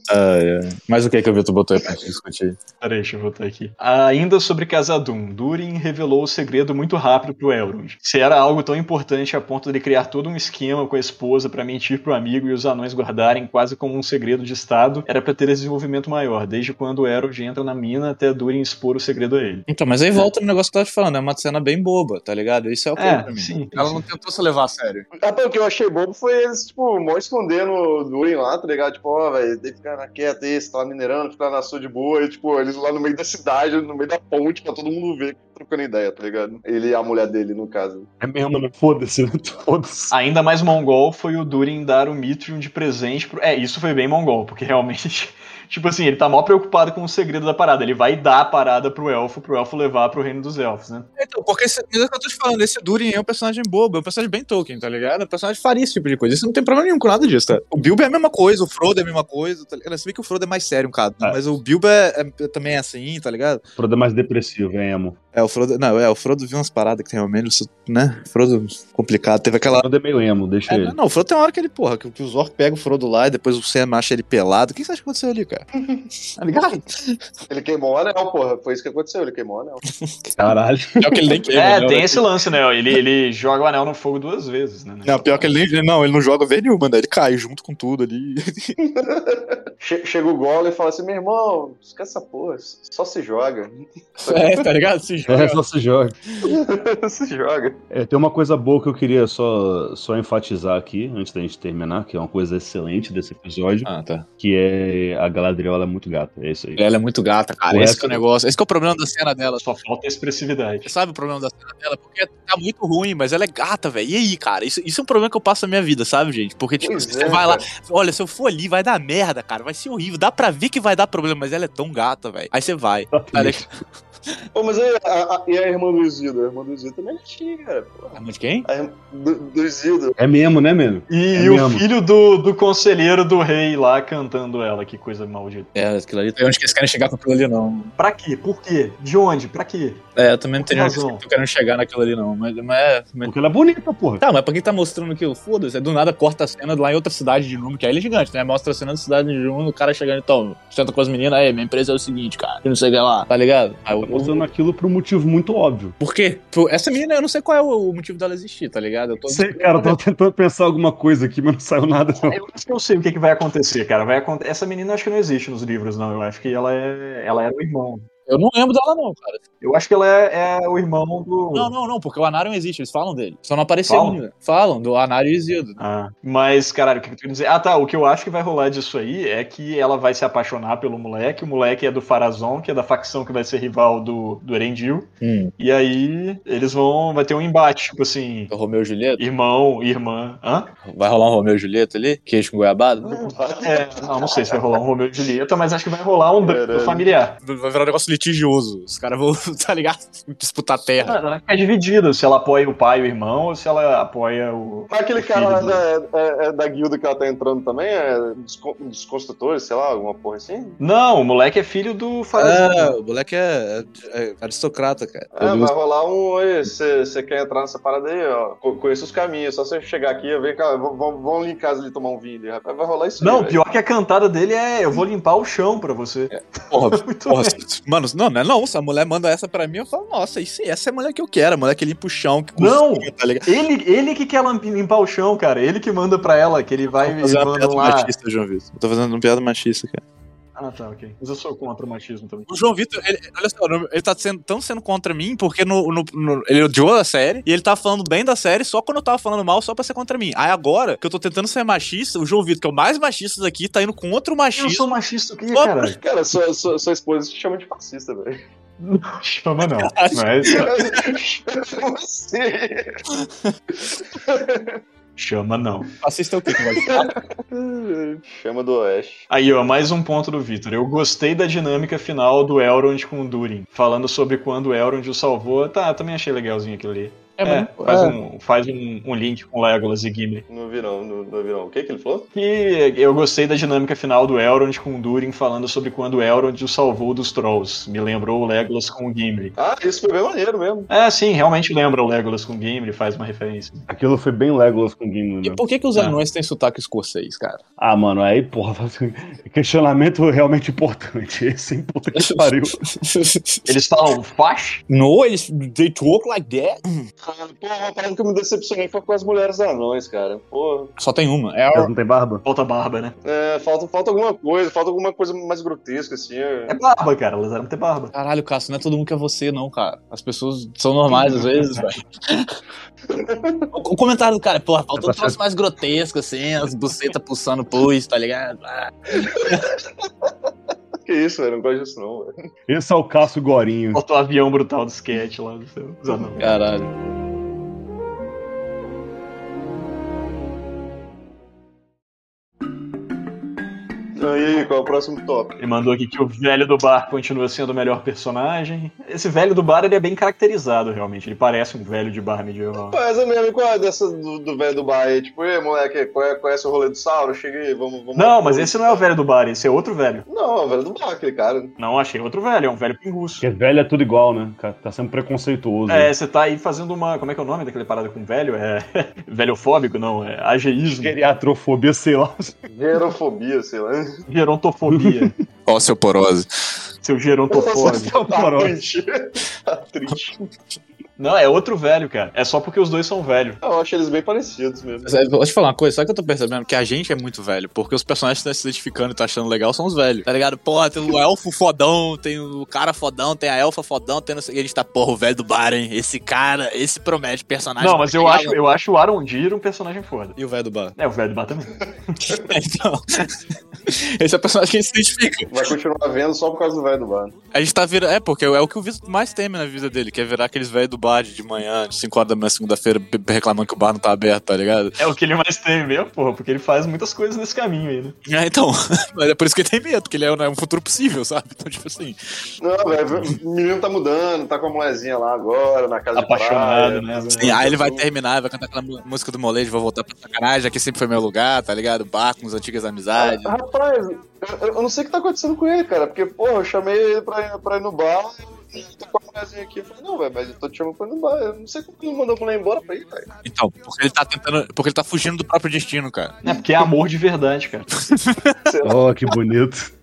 Ai, ai. Mas o que que o Vitor botou aí pra gente discutir? Peraí, deixa eu voltar aqui. Ainda sobre Casadum, Durin revelou o segredo muito rápido pro Elrond. Se era algo tão importante a ponto de criar todo um esquema com a esposa pra mentir pro amigo e os anões guardarem quase como um segredo de estado, era pra ter esse desenvolvimento maior, desde quando o Elrond entra na mina até Durin expor o segredo a ele. Então, mas aí volta no negócio que eu tava te falando, é uma cena bem boba, tá ligado? Isso é o que É, pra mim. sim. Ela não tentou se levar a sério. Rapaz, o que eu achei bobo foi eles, tipo, mó escondendo o Durin lá, tá ligado? Tipo, ó, velho, tem que ficar quieto aí, você tá lá minerando, ficar na sua de boa, e, tipo, eles lá no meio da cidade, no meio da ponte, pra todo mundo ver, trocando ideia, tá ligado? Ele e a mulher dele, no caso. É mesmo, né? Foda-se, né? Foda-se. Ainda mais mongol foi o Durin dar o Mithril de presente pro... É, isso foi bem mongol, porque realmente... Tipo assim, ele tá mó preocupado com o segredo da parada. Ele vai dar a parada pro elfo, pro elfo levar pro reino dos elfos, né? Então, porque esse, é o que eu tô te falando, esse Durin é um personagem bobo, é um personagem bem Tolkien, tá ligado? É um personagem que faria esse tipo de coisa. Isso não tem problema nenhum com nada disso, tá? O Bilbo é a mesma coisa, o Frodo é a mesma coisa, tá ligado? Você vê que o Frodo é mais sério um cara, É. mas o Bilbo é, é- também é assim, tá ligado? O Frodo é mais depressivo, hein, emo? É, o Frodo. Não, é, o Frodo viu umas paradas que tem realmente, né? Frodo complicado. Teve O aquela. Frodo é meio emo, deixa É, ele. não, o Frodo tem uma hora que ele, porra, que, que os orcs pegam o Frodo lá e depois o Sam acha ele pelado. O que você acha que aconteceu ali, cara? tá ligado? Ele queimou o anel, porra. Foi isso que aconteceu, ele queimou o anel. Caralho. Pior que ele nem queima, É, né? tem esse lance, né? Ele, ele joga o anel no fogo duas vezes, né? Não, pior que ele nem. Não, ele não joga vez nenhuma, né? Ele cai junto com tudo ali. Che- Chega o Gollum e fala assim, meu irmão, esquece essa porra, só se joga. é, tá ligado? Se joga. É, só se joga. se joga. É, tem uma coisa boa que eu queria só, só enfatizar aqui, antes da gente terminar, que é uma coisa excelente desse episódio, Ah, tá. que é a Galadriel ela é muito gata. É isso aí. Ela é muito gata, cara. O Esse é o negócio. Esse que é o problema da cena dela. Só falta expressividade. Sabe o problema da cena dela? Porque tá muito ruim, mas ela é gata, velho. E aí, cara? Isso, isso é um problema que eu passo na minha vida, sabe, gente? Porque, tipo, Pois você é, vai lá, cara. olha, se eu for ali, vai dar merda, cara. Vai ser horrível. Dá pra ver que vai dar problema, mas ela é tão gata, velho. Aí você vai. Tá. Pô, mas aí, a, a- e a irmã do Isildo? A irmã do Isildo também é gatinha, cara. Porra. ligado? de quem? A irmã do, do Isildo. É mesmo, né, mesmo? E, É e o mesmo. filho do, do conselheiro do rei lá cantando ela, que coisa maldita. É, aquilo ali. Eu acho que eles querem chegar com aquilo ali, não. Pra quê? Por quê? De onde? Pra quê? É, eu também não tenho razão. tô querendo chegar naquilo ali, não. Mas, mas, mas... Porque ela é bonita, porra. Tá, mas pra quem tá mostrando aquilo, foda-se, é do nada corta a cena lá em outra cidade de Númenor, que aí ele é gigante, né? Mostra a cena da cidade de Númenor, o cara chegando, então, senta com as meninas, aí, minha empresa é o seguinte, cara, que não sei o que lá, tá ligado? Aí, Tá o, mostrando aquilo por um motivo muito óbvio. Por quê? Por- Essa menina, eu não sei qual é o, o motivo dela existir, tá ligado? Eu tô... Sei, cara, eu tava tentando pensar alguma coisa aqui, mas não saiu nada, não. Eu acho que eu sei o que, que vai acontecer, cara. Vai aconte... Essa menina eu acho que não existe nos livros, não. Eu acho que ela é. Ela era o irmão. Eu não lembro dela, não, cara. Eu acho que ela é, é o irmão do. Não, não, não, porque o Anarion existe, eles falam dele. Só não apareceu Falam? ainda. Falam, do Anarion e Isildo. Ah, mas, caralho, o que eu queria dizer? Ah, tá. O que eu acho que vai rolar disso aí é que ela vai se apaixonar pelo moleque. O moleque é do Farazon, que é da facção que vai ser rival do, do Erendil. Hum. E aí eles vão. Vai ter um embate, tipo assim. O Romeu e Julieta? Irmão, irmã. Hã? Vai rolar um Romeu e Julieta ali? Queijo com goiabada? É, não, não sei se vai rolar um Romeu e Julieta, mas acho que vai rolar um drama familiar. Vai virar um negócio litigioso. Os caras vão, tá ligado? Disputar terra. Ela ficar dividida se ela apoia o pai e o irmão ou se ela apoia o. Mas aquele o cara filho lá da, é, é da guilda que ela tá entrando também, é dos, dos construtores, sei lá, alguma porra assim? Não, o moleque é filho do É, o moleque é, é aristocrata, cara. É, vai rolar um. Oi, você quer entrar nessa parada aí, ó? Co- Conheço os caminhos, só você chegar aqui, vem cá, vamos, vamos vamos ali em casa ali tomar um vinho ali, rapaz. Vai rolar isso aí. Não, velho. pior que a cantada dele é eu vou limpar o chão pra você. Porra, Muito porra, bem. Mano, não, não é não. Se a mulher manda essa pra mim, eu falo, nossa, isso, essa é a mulher que eu quero. A mulher que limpa o chão, que Não. cozinha, tá ligado? Ele, ele que quer limpar o chão, cara. Ele que manda pra ela, que ele vai Tô fazendo uma piada lá. machista, João Vitor. Eu tô fazendo uma piada machista, cara. Ah, tá, ok. Mas eu sou contra o machismo também. O João Vitor, ele- olha só, ele tá sendo, tão sendo contra mim porque no, no- no- ele odiou a série e ele tá falando bem da série só quando eu tava falando mal, só pra ser contra mim. Aí agora que eu tô tentando ser machista, o João Vitor, que é o mais machista daqui, tá indo contra o Eu machismo. sou machista o quê, Só cara? Cara, sua, sua, sua esposa te chama de fascista, velho. Chama não. Mas, Como assim? Chama não. Assista o quê que vai? Chama do Oeste. Aí, ó, mais um ponto do Victor. Eu gostei da dinâmica final do Elrond com o Durin. Falando sobre quando o Elrond o salvou. Tá, também achei legalzinho aquilo ali. É, mas- faz, é. um, faz um, um link com Legolas e Gimli. Não vi não, não, não vi não. O que que ele falou? Que eu gostei da dinâmica final do Elrond com o Durin falando sobre quando o Elrond o salvou dos Trolls. Me lembrou o Legolas com o Gimli. Ah, isso foi bem maneiro mesmo. É, sim, realmente lembra o Legolas com o Gimli, faz uma referência. Aquilo foi bem Legolas com Gimli, E né? por que, que os Ah. anões têm sotaque escocês, cara? Ah, mano, aí, porra, questionamento realmente importante. Esse é puta que pariu. Eles falam fash? no, eles. They talk like that? Pô, uma parada que eu me decepcionei foi com as mulheres anões, cara. Pô, Só tem uma. É Elas a... não tem barba? Falta barba, né? é, falta, falta alguma coisa, falta alguma coisa mais grotesca, assim. é. É barba, cara, elas eram ter barba. Caralho, Cássio, não é todo mundo que é você, não, cara. As pessoas são normais às vezes, velho. O, comentário do cara, porra, faltou um troço mais grotesco, assim, as bucetas pulsando pus, tá ligado? Ah. Que isso, velho, não gosto disso não, velho. Esse é o Cássio Gorinho. Falta o avião brutal do sketch lá do seu. Caralho. Ah, E aí, qual é o próximo tópico? Ele mandou aqui que o velho do bar continua sendo o melhor personagem. Esse velho do bar ele é bem caracterizado, realmente. Ele parece um velho de bar medieval. Mas é mesmo, e qual é dessa do, do velho do bar aí? Tipo, ei, moleque, qual é, conhece o rolê do Sauro? Cheguei, vamos, vamos. Não, mas esse não é o velho do bar, esse é outro velho. Não, é o velho do bar, aquele cara. Não, achei outro velho, é um velho pinguço. Porque velho é tudo igual, né? Tá sendo preconceituoso. É, você tá aí fazendo uma. Como é que é o nome daquele parada com velho? É. Velhofóbico? Não, é ageísmo. Geriatrofobia, sei lá. Gerofobia, sei lá. Gerontofobia. Osteoporose. Seu gerontofóbico. Tá triste. Tá triste. Não, é outro velho, cara. É só porque os dois são velhos. Eu acho eles bem parecidos mesmo. Mas, é, Vou te falar uma coisa, sabe que eu tô percebendo? Que a gente é muito velho, porque os personagens que estão se identificando e tá achando legal são os velhos. Tá ligado? Porra, tem o elfo fodão, tem o cara fodão, tem a elfa fodão, tem não sei o que. A gente tá, porra, o velho do bar, hein? Esse cara, esse promete personagem. Não, mas eu acho, eu acho o Arondir um personagem foda. E o velho do bar? É, o velho do bar também. então. Esse é o personagem que a gente se identifica. Vai continuar vendo só por causa do velho do bar. A gente tá virando. É, porque é o que o Vitor mais teme na vida dele, que é virar aqueles velhos do bar de manhã, de 5 horas da manhã, segunda-feira, reclamando que o bar não tá aberto, tá ligado? É o que ele mais tem mesmo, porra, porque ele faz muitas coisas nesse caminho aí, né? É, então. Mas é por isso que ele tem medo, porque ele é um, é futuro possível, sabe? Então, tipo assim. Não, velho, o menino tá mudando, tá com a mulherzinha lá agora, na casa Apaixonado, de né? praia. Sim, aí ele vai terminar, vai cantar aquela música do molejo, vou voltar pra sacanagem, aqui sempre foi meu lugar, tá ligado? Bar com as antigas amizades. Ah, Rapaz, eu, eu não sei o que tá acontecendo com ele, cara. Porque, porra, eu chamei ele pra, ir- pra ir no bar e tá com a mulherzinha aqui. Eu falei, não, velho, mas eu tô te chamando pra ir no bar. Eu não sei como que ele mandou a mulher embora pra ir, velho. Então, porque ele tá tentando. Porque ele tá fugindo do próprio destino, cara. É porque é amor de verdade, cara. Oh, que bonito.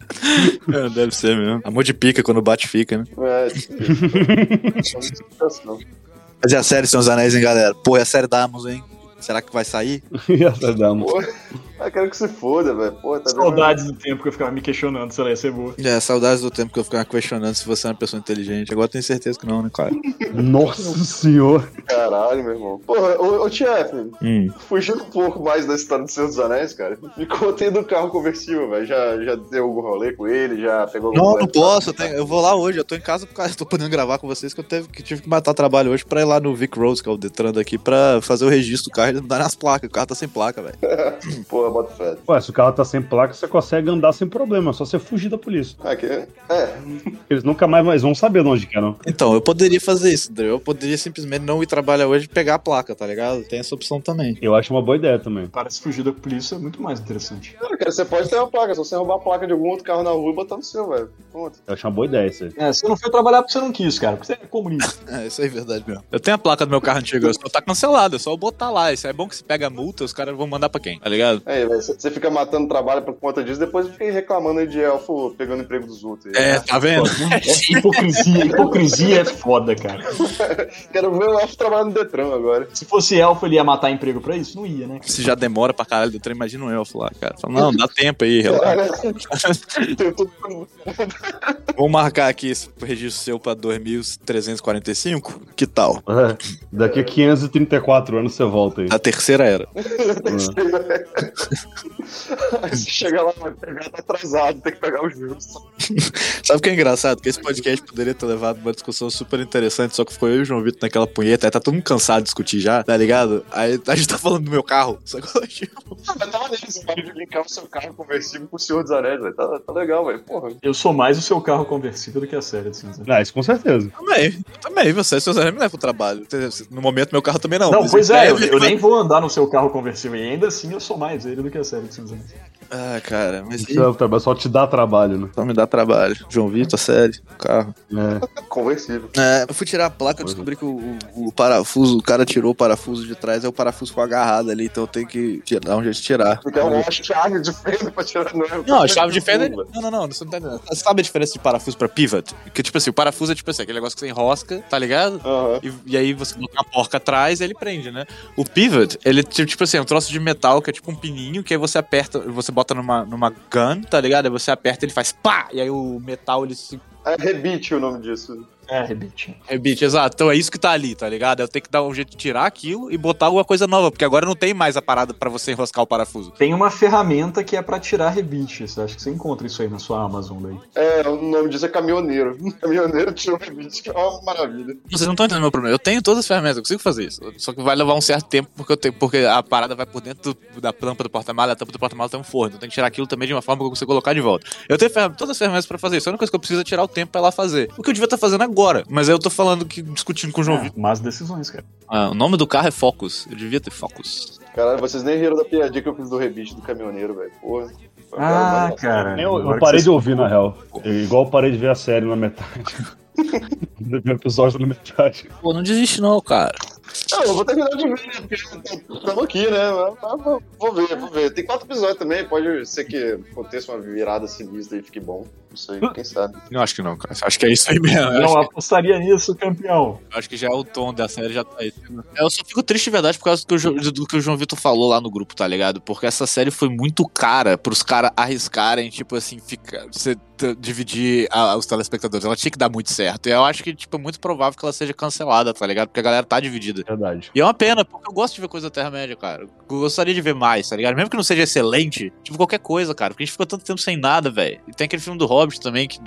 É, deve ser mesmo. Amor de pica quando bate fica, né? É, isso. É uma explicação. Mas e a série Senhor dos Anéis, hein, galera? Pô, e a série da Amazon, hein? Será que vai sair? E essa dama. Pô, eu quero que se foda, velho. Pô, tá vendo? Saudades do tempo que eu ficava me questionando se ela ia ser boa. É, saudades do tempo que eu ficava questionando se você é uma pessoa inteligente. Agora eu tenho certeza que não, né, cara? Nossa senhor. Caralho, meu irmão. Porra, ô, ô Tief, Hum. fugindo um pouco mais da história do Senhor dos Anéis, cara. Me contei do carro conversível, velho. Já, já deu algum rolê com ele? Já pegou algum Não, não posso. Eu, tenho- eu vou lá hoje. Eu tô em casa por causa. Eu tô podendo gravar com vocês que eu teve, que tive que matar trabalho hoje pra ir lá no Vic Roads, que é o Detran daqui, pra fazer o registro do carro e não dar nas placas. O carro tá sem placa, velho. Porra, bota fé. Ué, se o carro tá sem placa, você consegue andar sem problema. É só você fugir da polícia. Ah, que... É, Eles nunca mais, mais vão saber de onde que é, não. Então, eu poderia fazer isso, André. Eu poderia simplesmente não ir trabalhar hoje e pegar a placa, tá ligado? Tem essa opção também. Eu acho uma boa ideia também. Parece fugir da polícia é muito mais interessante. Cara, cara, você pode ter uma placa, só você roubar a placa de algum outro carro na rua e botar no seu, velho. Pronto. Eu acho uma boa ideia isso aí. É, você não foi trabalhar porque você não quis, cara, porque você é comunista. É, isso aí é verdade mesmo. Eu tenho a placa do meu carro antigo, só tá cancelado, é só eu botar lá. Isso é bom que se pega a multa, os caras vão mandar pra quem, tá ligado? Aí, velho, você fica matando trabalho por conta disso, depois fica reclamando aí de elfo pegando emprego dos outros. É, tá vendo? hipocrisia, hipocrisia é foda, cara. Quero ver o elfo trabalhando no Detran agora. Se fosse elfo, ele ia matar emprego pra isso? Não ia, né? Se já demora pra caralho do trem, imagina um elfo lá, cara. Fala, não, dá tempo aí, relaxa. Tem tudo... Vamos marcar aqui esse registro seu pra 2345? Que tal? É, daqui a 534 anos você volta aí. A terceira era. Aí você chega lá, vai pegar, tá atrasado, tem que pegar os juros. Sabe o que é engraçado? Que esse podcast poderia ter levado uma discussão super interessante, só que ficou eu e o João Vitor naquela punheta, aí tá todo mundo cansado de discutir já, tá ligado? Aí a gente tá falando do meu carro, sacou? Tipo, Ah, mas tá maneiro, você pode linkar o seu carro conversível com o Senhor dos Anéis, velho. Tá, tá legal, velho. Porra. Eu sou mais o seu carro conversível do que a série de cinza. Ah, isso com certeza. também, também, você, seus anéis me levam pro trabalho. No momento, meu carro também não. Não, pois é, eu, eu nem vou andar no seu carro conversível e ainda assim eu sou mais ele do que a série de cinza. Ah, cara, mas Isso é o trabalho, só te dá trabalho, né? só me dá trabalho. João Vitor, série, carro. É. Conversível. É, eu fui tirar a placa, eu descobri que o, o- o parafuso, o cara tirou o parafuso de trás, aí o parafuso ficou agarrado ali, então eu tenho que dar um jeito de tirar. É uma chave de fenda pra tirar. Não, é- Não, a chave de fenda. Velho. Não, não, não, você não tá entendendo. Você sabe a diferença de parafuso pra pivot? Que tipo assim, o parafuso é tipo assim, aquele negócio que você enrosca, tá ligado? Aham. E, e aí você bota uma porca atrás e ele prende, né? O pivot, ele é tipo tipo assim, é um troço de metal que é tipo um pininho que aí você aperta, você bota numa, numa gun, tá ligado? Aí você aperta ele faz pá! E aí o metal ele se É rebite o nome disso. É, rebite. rebite, exato. Então é isso que tá ali, tá ligado? Eu tenho que dar um jeito de tirar aquilo e botar alguma coisa nova, porque agora não tem mais a parada pra você enroscar o parafuso. Tem uma ferramenta que é pra tirar rebite. Você acha que você encontra isso aí na sua Amazon daí? É, o nome disso é caminhoneiro. Caminhoneiro tira o rebite, que é uma maravilha. Vocês não estão entendendo meu problema. Eu tenho todas as ferramentas, eu consigo fazer isso. Só que vai levar um certo tempo porque, eu tenho, porque a parada vai por dentro do- da tampa do porta-mala, a tampa do porta-mala tem um forno. Então tem que tirar aquilo também de uma forma que eu consigo colocar de volta. Eu tenho todas as ferramentas pra fazer isso. A única coisa que eu preciso é tirar o tempo pra ela fazer. O que eu devia estar fazendo agora. Mas aí eu tô falando que discutindo com o João Vitor. É, Más decisões, cara. Ah, o nome do carro é Focus. Eu devia ter Focus. Caralho, vocês nem riram da piadinha que eu fiz do rebite do caminhoneiro, velho. Porra. Ah, cara. Eu, agora eu parei de ouvir, na real. Igual eu parei de ver a série na metade. Do episódio na metade. Pô, não desiste não, cara. Não, eu vou terminar de ver, né? Porque estamos aqui, né? Mas Vou vou ver, vou ver. Tem quatro episódios também, pode ser que aconteça uma virada sinistra e fique bom. Não sei, quem sabe. Eu acho que não, cara. Acho que é isso aí mesmo. Eu Não apostaria nisso, campeão. acho que já é o tom da série, já tá isso. Eu só fico triste de verdade por causa do que, o, Jo- do que o João Vitor falou lá no grupo, tá ligado? Porque essa série foi muito cara pros caras arriscarem, tipo assim, ficar. Você dividir a- os telespectadores. Ela tinha que dar muito certo. E eu acho que, tipo, é muito provável que ela seja cancelada, tá ligado? Porque a galera tá dividida. Verdade. E é uma pena, porque eu gosto de ver coisa da Terra-média, cara. Eu gostaria de ver mais, tá ligado? Mesmo que não seja excelente, tipo, qualquer coisa, cara. Porque a gente ficou tanto tempo sem nada, velho. E tem aquele filme do Hobbit também, que.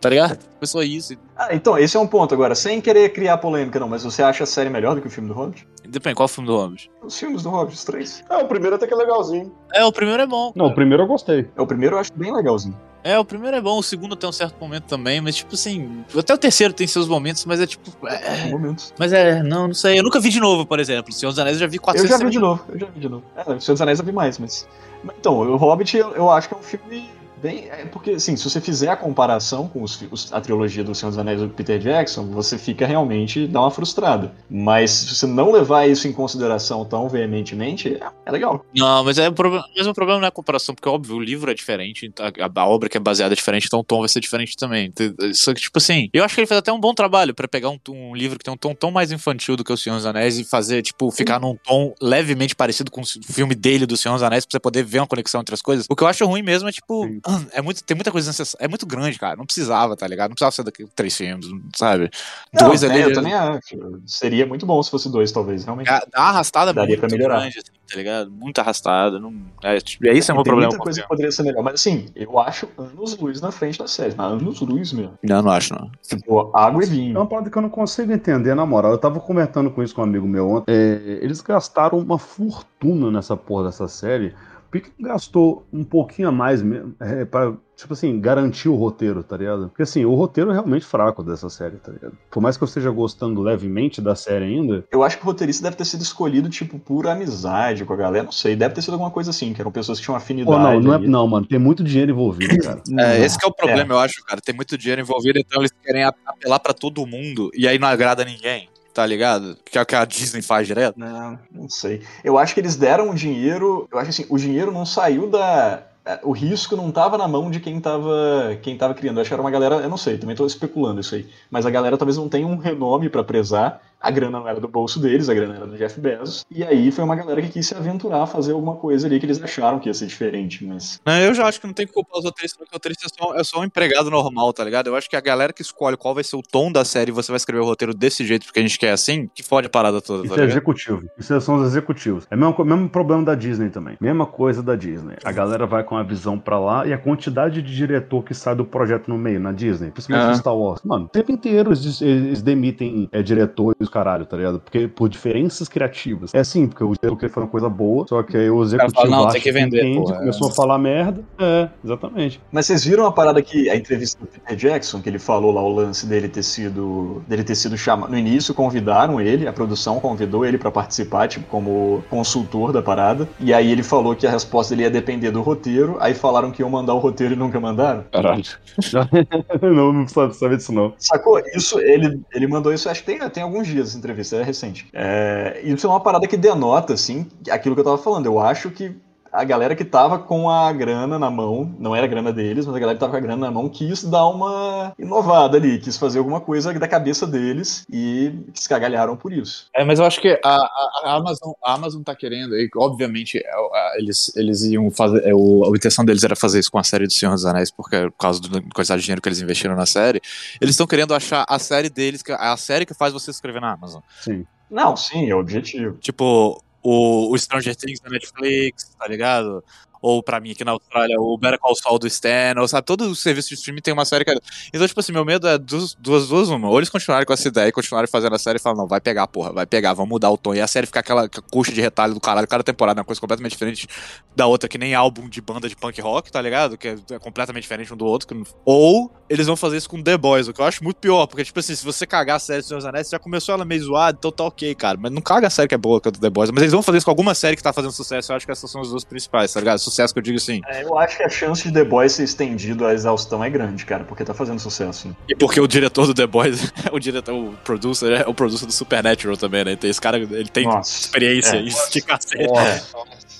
Tá ligado? Foi só isso. Ah, então, esse é um ponto agora. Sem querer criar polêmica, não, mas você acha a série melhor do que o filme do Hobbit? Depende, qual é o filme do Hobbit? Os filmes do Hobbit, os três. Ah, o primeiro até que é legalzinho. É, o primeiro é bom. Não, o primeiro eu gostei. É, o primeiro eu acho bem legalzinho. É, o primeiro é bom, o segundo tem um certo momento também, mas tipo assim, até o terceiro tem seus momentos, mas é tipo. é- momentos. mas é, não, não sei. Eu nunca vi de novo, por exemplo. O Senhor dos Anéis eu já vi Eu 400 já vi de novo, eu já vi de novo. É, o Senhor dos Anéis eu vi mais, mas. mas Então, o Hobbit eu, eu acho que é um filme bem. É porque, assim, se você fizer a comparação com os, os- a trilogia do Senhor dos Anéis do Peter Jackson, você fica realmente. dá uma frustrada. Mas se você não levar isso em consideração tão veementemente, é, é legal. Não, mas é o problema, mesmo problema não é a comparação, porque óbvio, o livro é diferente, a, a obra que é baseada é diferente, então o tom vai ser diferente também. Só que, tipo assim, eu acho que ele fez até um bom trabalho pra pegar um, um livro que tem um tom tão mais infantil do que o Senhor dos Anéis e fazer, tipo, ficar num tom levemente parecido com o filme dele do Senhor dos Anéis, pra você poder ver uma conexão entre as coisas. O que eu acho ruim mesmo é, tipo, Sim. é muito, tem muita coisa necessária. É muito grande, cara. Não precisava, tá ligado? Não precisava ser daqui três filmes, sabe? Não, Dois é, ali. eu também acho. Seria muito bom se fosse dois, talvez, realmente. Dá uma arrastada Daria muito pra melhorar. grande, assim, tá ligado? Muito arrastada. Não... É, tipo, e aí isso é meu tem problema. muita coisa que poderia ser melhor. Mas assim, eu acho anos luz na frente da série. Mas anos luz mesmo. Não, não acho, não. Tipo, água e É vinho. uma parada que eu não consigo entender, na moral. Eu tava comentando com isso com um amigo meu ontem. É, eles gastaram uma fortuna nessa porra dessa série. Por que gastou um pouquinho a mais mesmo? É, pra, tipo assim, garantir o roteiro, tá ligado? Porque assim, o roteiro é realmente fraco dessa série, tá ligado? Por mais que eu esteja gostando levemente da série ainda, Eu acho que o roteirista deve ter sido escolhido, tipo, por amizade com a galera. Não sei, deve ter sido alguma coisa assim, que eram pessoas que tinham afinidade. Pô, não, não, é, não, mano, tem muito dinheiro envolvido, cara. É, esse que é o problema, eu acho, cara. Tem muito dinheiro envolvido, então eles querem apelar pra todo mundo e aí não agrada ninguém, tá ligado? Que é o que a Disney faz direto. Não, não sei. Eu acho que eles deram o dinheiro. Eu acho assim, o dinheiro não saiu da. é, o risco não tava na mão de quem tava, quem tava criando. Eu acho que era uma galera, eu não sei, também tô especulando isso aí. Mas a galera talvez não tenha um renome pra prezar. A grana não era do bolso deles, a grana era do Jeff Bezos. E aí foi uma galera que quis se aventurar a fazer alguma coisa ali que eles acharam que ia ser diferente, mas. Não, eu já acho que não tem que culpar os roteiristas, porque o roteirista é só, é só um empregado normal, tá ligado? Eu acho que a galera que escolhe qual vai ser o tom da série e você vai escrever o roteiro desse jeito porque a gente quer assim, que fode a parada toda, tá Isso é ligado? executivo. Isso são os executivos. É o mesmo, mesmo problema da Disney também. Mesma coisa da Disney. A galera vai com a visão pra lá e a quantidade de diretor que sai do projeto no meio na Disney, principalmente Ah. no Star Wars. Mano, o tempo inteiro eles, eles demitem é, diretores os caralho, tá ligado? Porque por diferenças criativas. É assim, porque o queria fazer uma coisa boa, só que aí o executivo fala, "Não, tem que vender, entende, porra." começou a falar merda. É, exatamente. Mas vocês viram a parada que a entrevista do Peter Jackson, que ele falou lá o lance dele ter sido dele ter sido chamado no início convidaram ele, a produção convidou ele pra participar, tipo como consultor da parada. E aí ele falou que a resposta dele ia depender do roteiro, aí falaram que iam mandar o roteiro e nunca mandaram. Caralho. não, não sabe, sabe disso não. Sacou? Isso, ele, ele mandou isso, acho que tem, tem alguns dias essa entrevista, é recente. É, isso é uma parada que denota, assim, aquilo que eu tava falando. Eu acho que a galera que tava com a grana na mão, não era a grana deles, mas a galera que tava com a grana na mão quis dar uma inovada ali, quis fazer alguma coisa da cabeça deles e se cagalharam por isso. É, mas eu acho que a, a- a Amazon, a Amazon tá querendo, e obviamente é, a- eles, eles iam fazer, é, o, a intenção deles era fazer isso com a série do Senhor dos Anéis, porque por causa da quantidade de dinheiro que eles investiram na série, eles estão querendo achar a série deles, que é a série que faz você escrever na Amazon. Sim. Não, sim, é o objetivo. Tipo, o, o Stranger Things da Netflix, tá ligado? Ou pra mim aqui na Austrália, o Better Call Saul do Stan, ou sabe, todo o serviço de streaming tem uma série que é... Então, tipo assim, meu medo é duas, duas, duas uma. Ou eles continuarem com essa ideia e continuarem fazendo a série e falar, não, vai pegar, porra, vai pegar, vamos mudar o tom. E a série ficar aquela cuxa de retalho do caralho, cada temporada é uma coisa completamente diferente da outra, que nem álbum de banda de punk rock, tá ligado? Que é, é completamente diferente um do outro. Ou eles vão fazer isso com The Boys, o que eu acho muito pior, porque, tipo assim, se você cagar a série do Senhor dos Anéis, você já começou ela meio zoada, então tá ok, cara. Mas não caga a série que é boa, que é do The Boys. Mas eles vão fazer isso com alguma série que tá fazendo sucesso, eu acho que essas são as duas principais, tá ligado? Sucesso que eu digo assim. É, eu acho que a chance de The Boys ser estendido à exaustão é grande, cara, porque tá fazendo sucesso. né? E porque o diretor do The Boys, o diretor, o producer, é o producer do Supernatural também, né? Então esse cara, ele tem Nossa. experiência É. em esticar a série.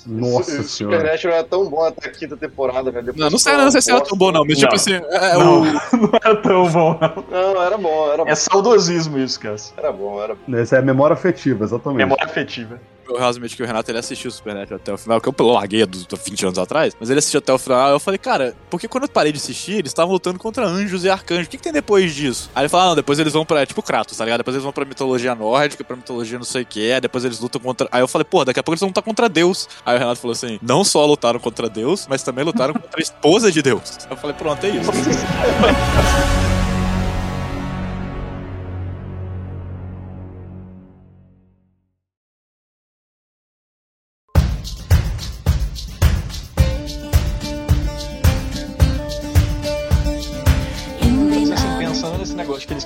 Nossa o senhora. Supernatural era tão bom até a quinta temporada, velho. Depois Não, não sei, não sei se era tão bom, não, mas tipo Não. assim, é, Não, o. não era tão bom, não. Não, era bom, era bom. É saudosismo isso, cara. Era bom, era bom. Essa é a memória afetiva, exatamente. Memória afetiva. Eu realmente que o Renato ele assistiu o Supernatural até o final, que eu larguei dos 20 anos atrás, mas ele assistiu até o final. Eu falei, cara, porque quando eu parei de assistir, eles estavam lutando contra anjos e arcanjos. O que, que tem depois disso? Aí ele fala, ah, não, depois eles vão pra. Tipo Kratos, tá ligado? Depois eles vão pra mitologia nórdica, pra mitologia não sei o que, aí depois eles lutam contra. Aí eu falei, pô, daqui a pouco eles vão lutar contra Deus. Aí o Renato falou assim: não só lutaram contra Deus, mas também lutaram contra a esposa de Deus. Eu falei, pronto, é isso.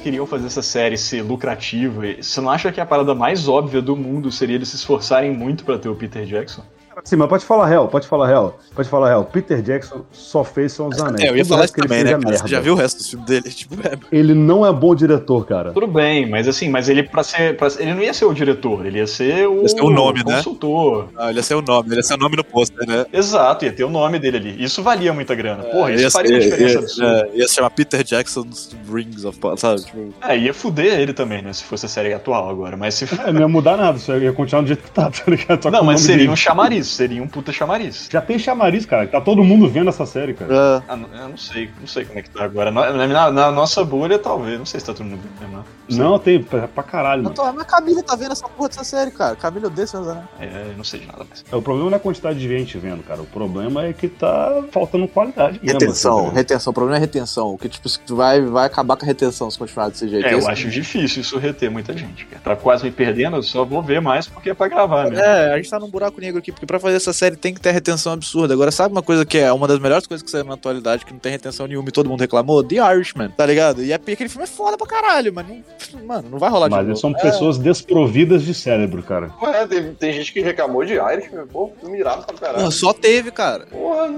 queriam fazer essa série ser lucrativa, você não acha que a parada mais óbvia do mundo seria eles se esforçarem muito pra ter o Peter Jackson? Sim, mas pode falar real, pode falar real. Pode falar real. Peter Jackson só fez Senhor dos Anéis. É, eu ia falar o isso resto que ele também, né, é cara? merda. Você já viu o resto do filme dele? Tipo, é. Ele não é bom diretor, cara. Tudo bem, mas assim, mas ele para ser, pra, ele não ia ser o diretor, ele ia ser o Ia ser o nome, né? consultor. Ah, ele ia ser o nome, ele ia ser o nome no pôster, né? Exato, ia ter o nome dele ali. Isso valia muita grana. Porra, isso ia, faria uma diferença ia- absurda. é, ia se chamar Peter Jackson's Rings of Power, sabe? Tipo, É, ia fuder ele também, né? Se fosse a série atual agora. Mas se. É, não ia mudar nada, isso ia continuar do jeito que tá, tá ligado? Só Não, o mas seria dele. um chamariz, seria um puta chamariz. Já tem chamariz, cara. Tá todo mundo vendo essa série, cara. Ah, não- eu não sei, não sei como é que tá agora. Na, na- na nossa bolha, talvez. Não sei se tá todo mundo vendo, não. sei. Não, tem pra, pra caralho, mano. Mas a Camila tá vendo essa porra dessa série, cara. Camila odeia seus anéis. É, eu não sei de nada mais. É, O problema não é a quantidade de gente vendo, cara. O problema é que tá faltando qualidade. mesmo, Retenção, assim, retenção. O problema é retenção. Que, tipo, vai, vai acabar com a retenção se continuar desse jeito. É, eu acho difícil isso reter muita gente, cara. Tá quase me perdendo, eu só vou ver mais porque é pra gravar mesmo. É, a gente tá num buraco negro aqui, porque pra fazer essa série tem que ter retenção absurda. Agora, sabe uma coisa que é uma das melhores coisas que saiu na atualidade, que não tem retenção nenhuma e todo mundo reclamou? The Irishman, tá ligado? E é porque aquele filme é foda pra caralho, mas não, mano, não vai rolar de Mas novo. eles são É. pessoas desprovidas de cérebro, cara. Ué, tem, tem gente que reclamou de Irishman, pô, filme irado pra caralho. Porra, só teve, cara. Porra,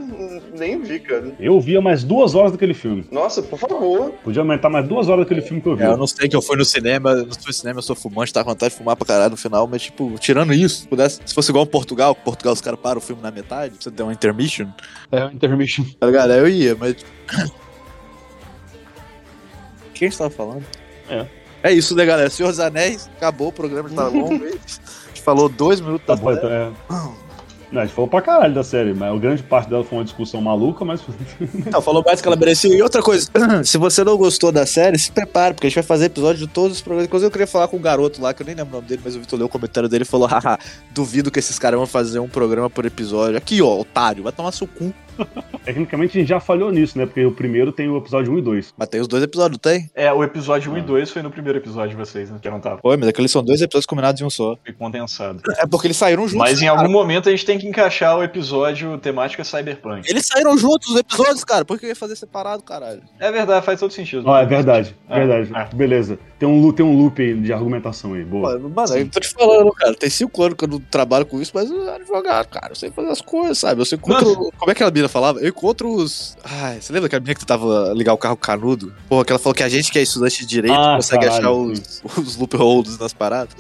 nem vi, cara. Eu via mais duas horas daquele filme. Nossa, por favor. Podia aumentar mais duas horas daquele filme que eu vi. É, eu não sei que eu fui no cinema, eu não fui no cinema, eu sou fumante, tava com vontade de fumar pra caralho no final, mas tipo, tirando isso, se pudesse, se fosse igual Portugal, Portugal Portugal os caras param o filme na metade, você der uma intermission, É o intermission. tá ligado? Aí eu ia, mas. Quem a gente tava falando? É. É isso, né, galera? Senhor dos Anéis, acabou o programa, já tá longo. A gente falou dois minutos Tá da bom, então, é. Não, a gente falou pra caralho da série, mas a grande parte dela foi uma discussão maluca, mas. Não, falou mais que ela merecia. E outra coisa, se você não gostou da série, se prepare, porque a gente vai fazer episódio de todos os programas. Inclusive, eu queria falar com o garoto lá, que eu nem lembro o nome dele, mas o Vitor leu o comentário dele e falou: haha, duvido que esses caras vão fazer um programa por episódio. Aqui, ó, otário, vai tomar seu cu. Tecnicamente a gente já falhou nisso, né? Porque o primeiro tem o episódio 1 e 2. Mas tem os dois episódios, tem? É, o episódio 1 e 2 foi no primeiro episódio de vocês, né? Que eu não tava. Foi, mas aqueles são dois episódios combinados em um só. Foi condensado. É porque eles saíram juntos. Mas em cara. algum momento a gente tem que encaixar o episódio temática cyberpunk. Eles saíram juntos os episódios, cara. Por que eu ia fazer separado, caralho? É verdade, faz todo sentido. Ah, é verdade, É, verdade. é. Beleza. Tem um, tem um loop aí de argumentação aí, boa. Mano, mano, eu tô te falando, cara. Tem cinco anos que eu não trabalho com isso, mas eu era advogado, cara. Eu sei fazer as coisas, sabe? Eu sei encontro. Como é que a mina falava? Eu encontro os. Ai, você lembra daquela menina que tentava ligar o carro canudo? Porra, que ela falou que a gente que é estudante de direito Ah, consegue caralho, achar os, os loopholes nas paradas.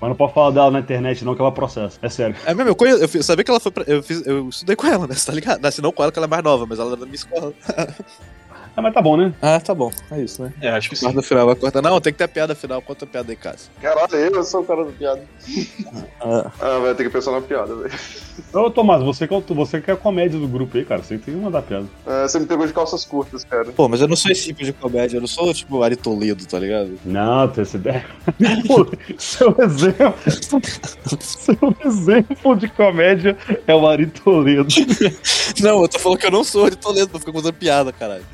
Mas não pode falar dela na internet, não, que ela processa. É sério. É mesmo, eu, conheço, eu, fiz- sabia que ela foi pra, eu, fiz, eu estudei com ela, né? Você tá ligado? Não, se não com ela, que ela é mais nova, mas ela era da minha escola. Ah, mas tá bom, né? Ah, tá bom. É isso, né? É, acho que sim. Mas no final vai cortar. Não, tem que ter a piada final. Conta a piada aí, Cássio. Caralho, eu sou o cara da piada. Ah. Ah, vai ter que pensar na piada, velho. Ô, Tomás, você que, é você que é a comédia do grupo aí, cara. Você tem que mandar piada. Ah, você me pegou de calças curtas, cara. Pô, mas eu não sou esse tipo de comédia. Eu não sou, tipo, Ari Toledo, tá ligado? Não, tem essa ideia. Pô, seu exemplo. seu exemplo de comédia é o Ari Toledo. Não, eu tô falando que eu não sou Ari Toledo, pra ficar contando piada, caralho.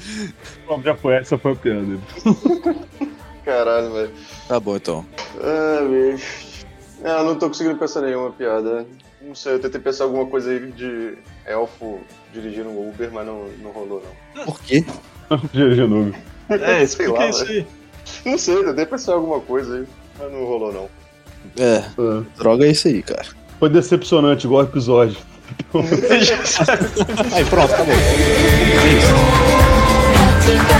Pronto, Já foi, essa foi a piada. Caralho, velho. Tá bom, então. Ah, velho. Ah, não tô conseguindo pensar nenhuma piada. Não sei, eu tentei pensar alguma coisa aí de elfo dirigindo um Uber, mas não, não rolou, não. Por quê? GG Noob. É, Sei explica lá, isso aí. Não sei, eu tentei pensar alguma coisa aí, mas não rolou, não. É, Ah, droga é isso aí, cara. Foi decepcionante, igual o episódio. Aí, pronto, acabou. É isso. Gracias.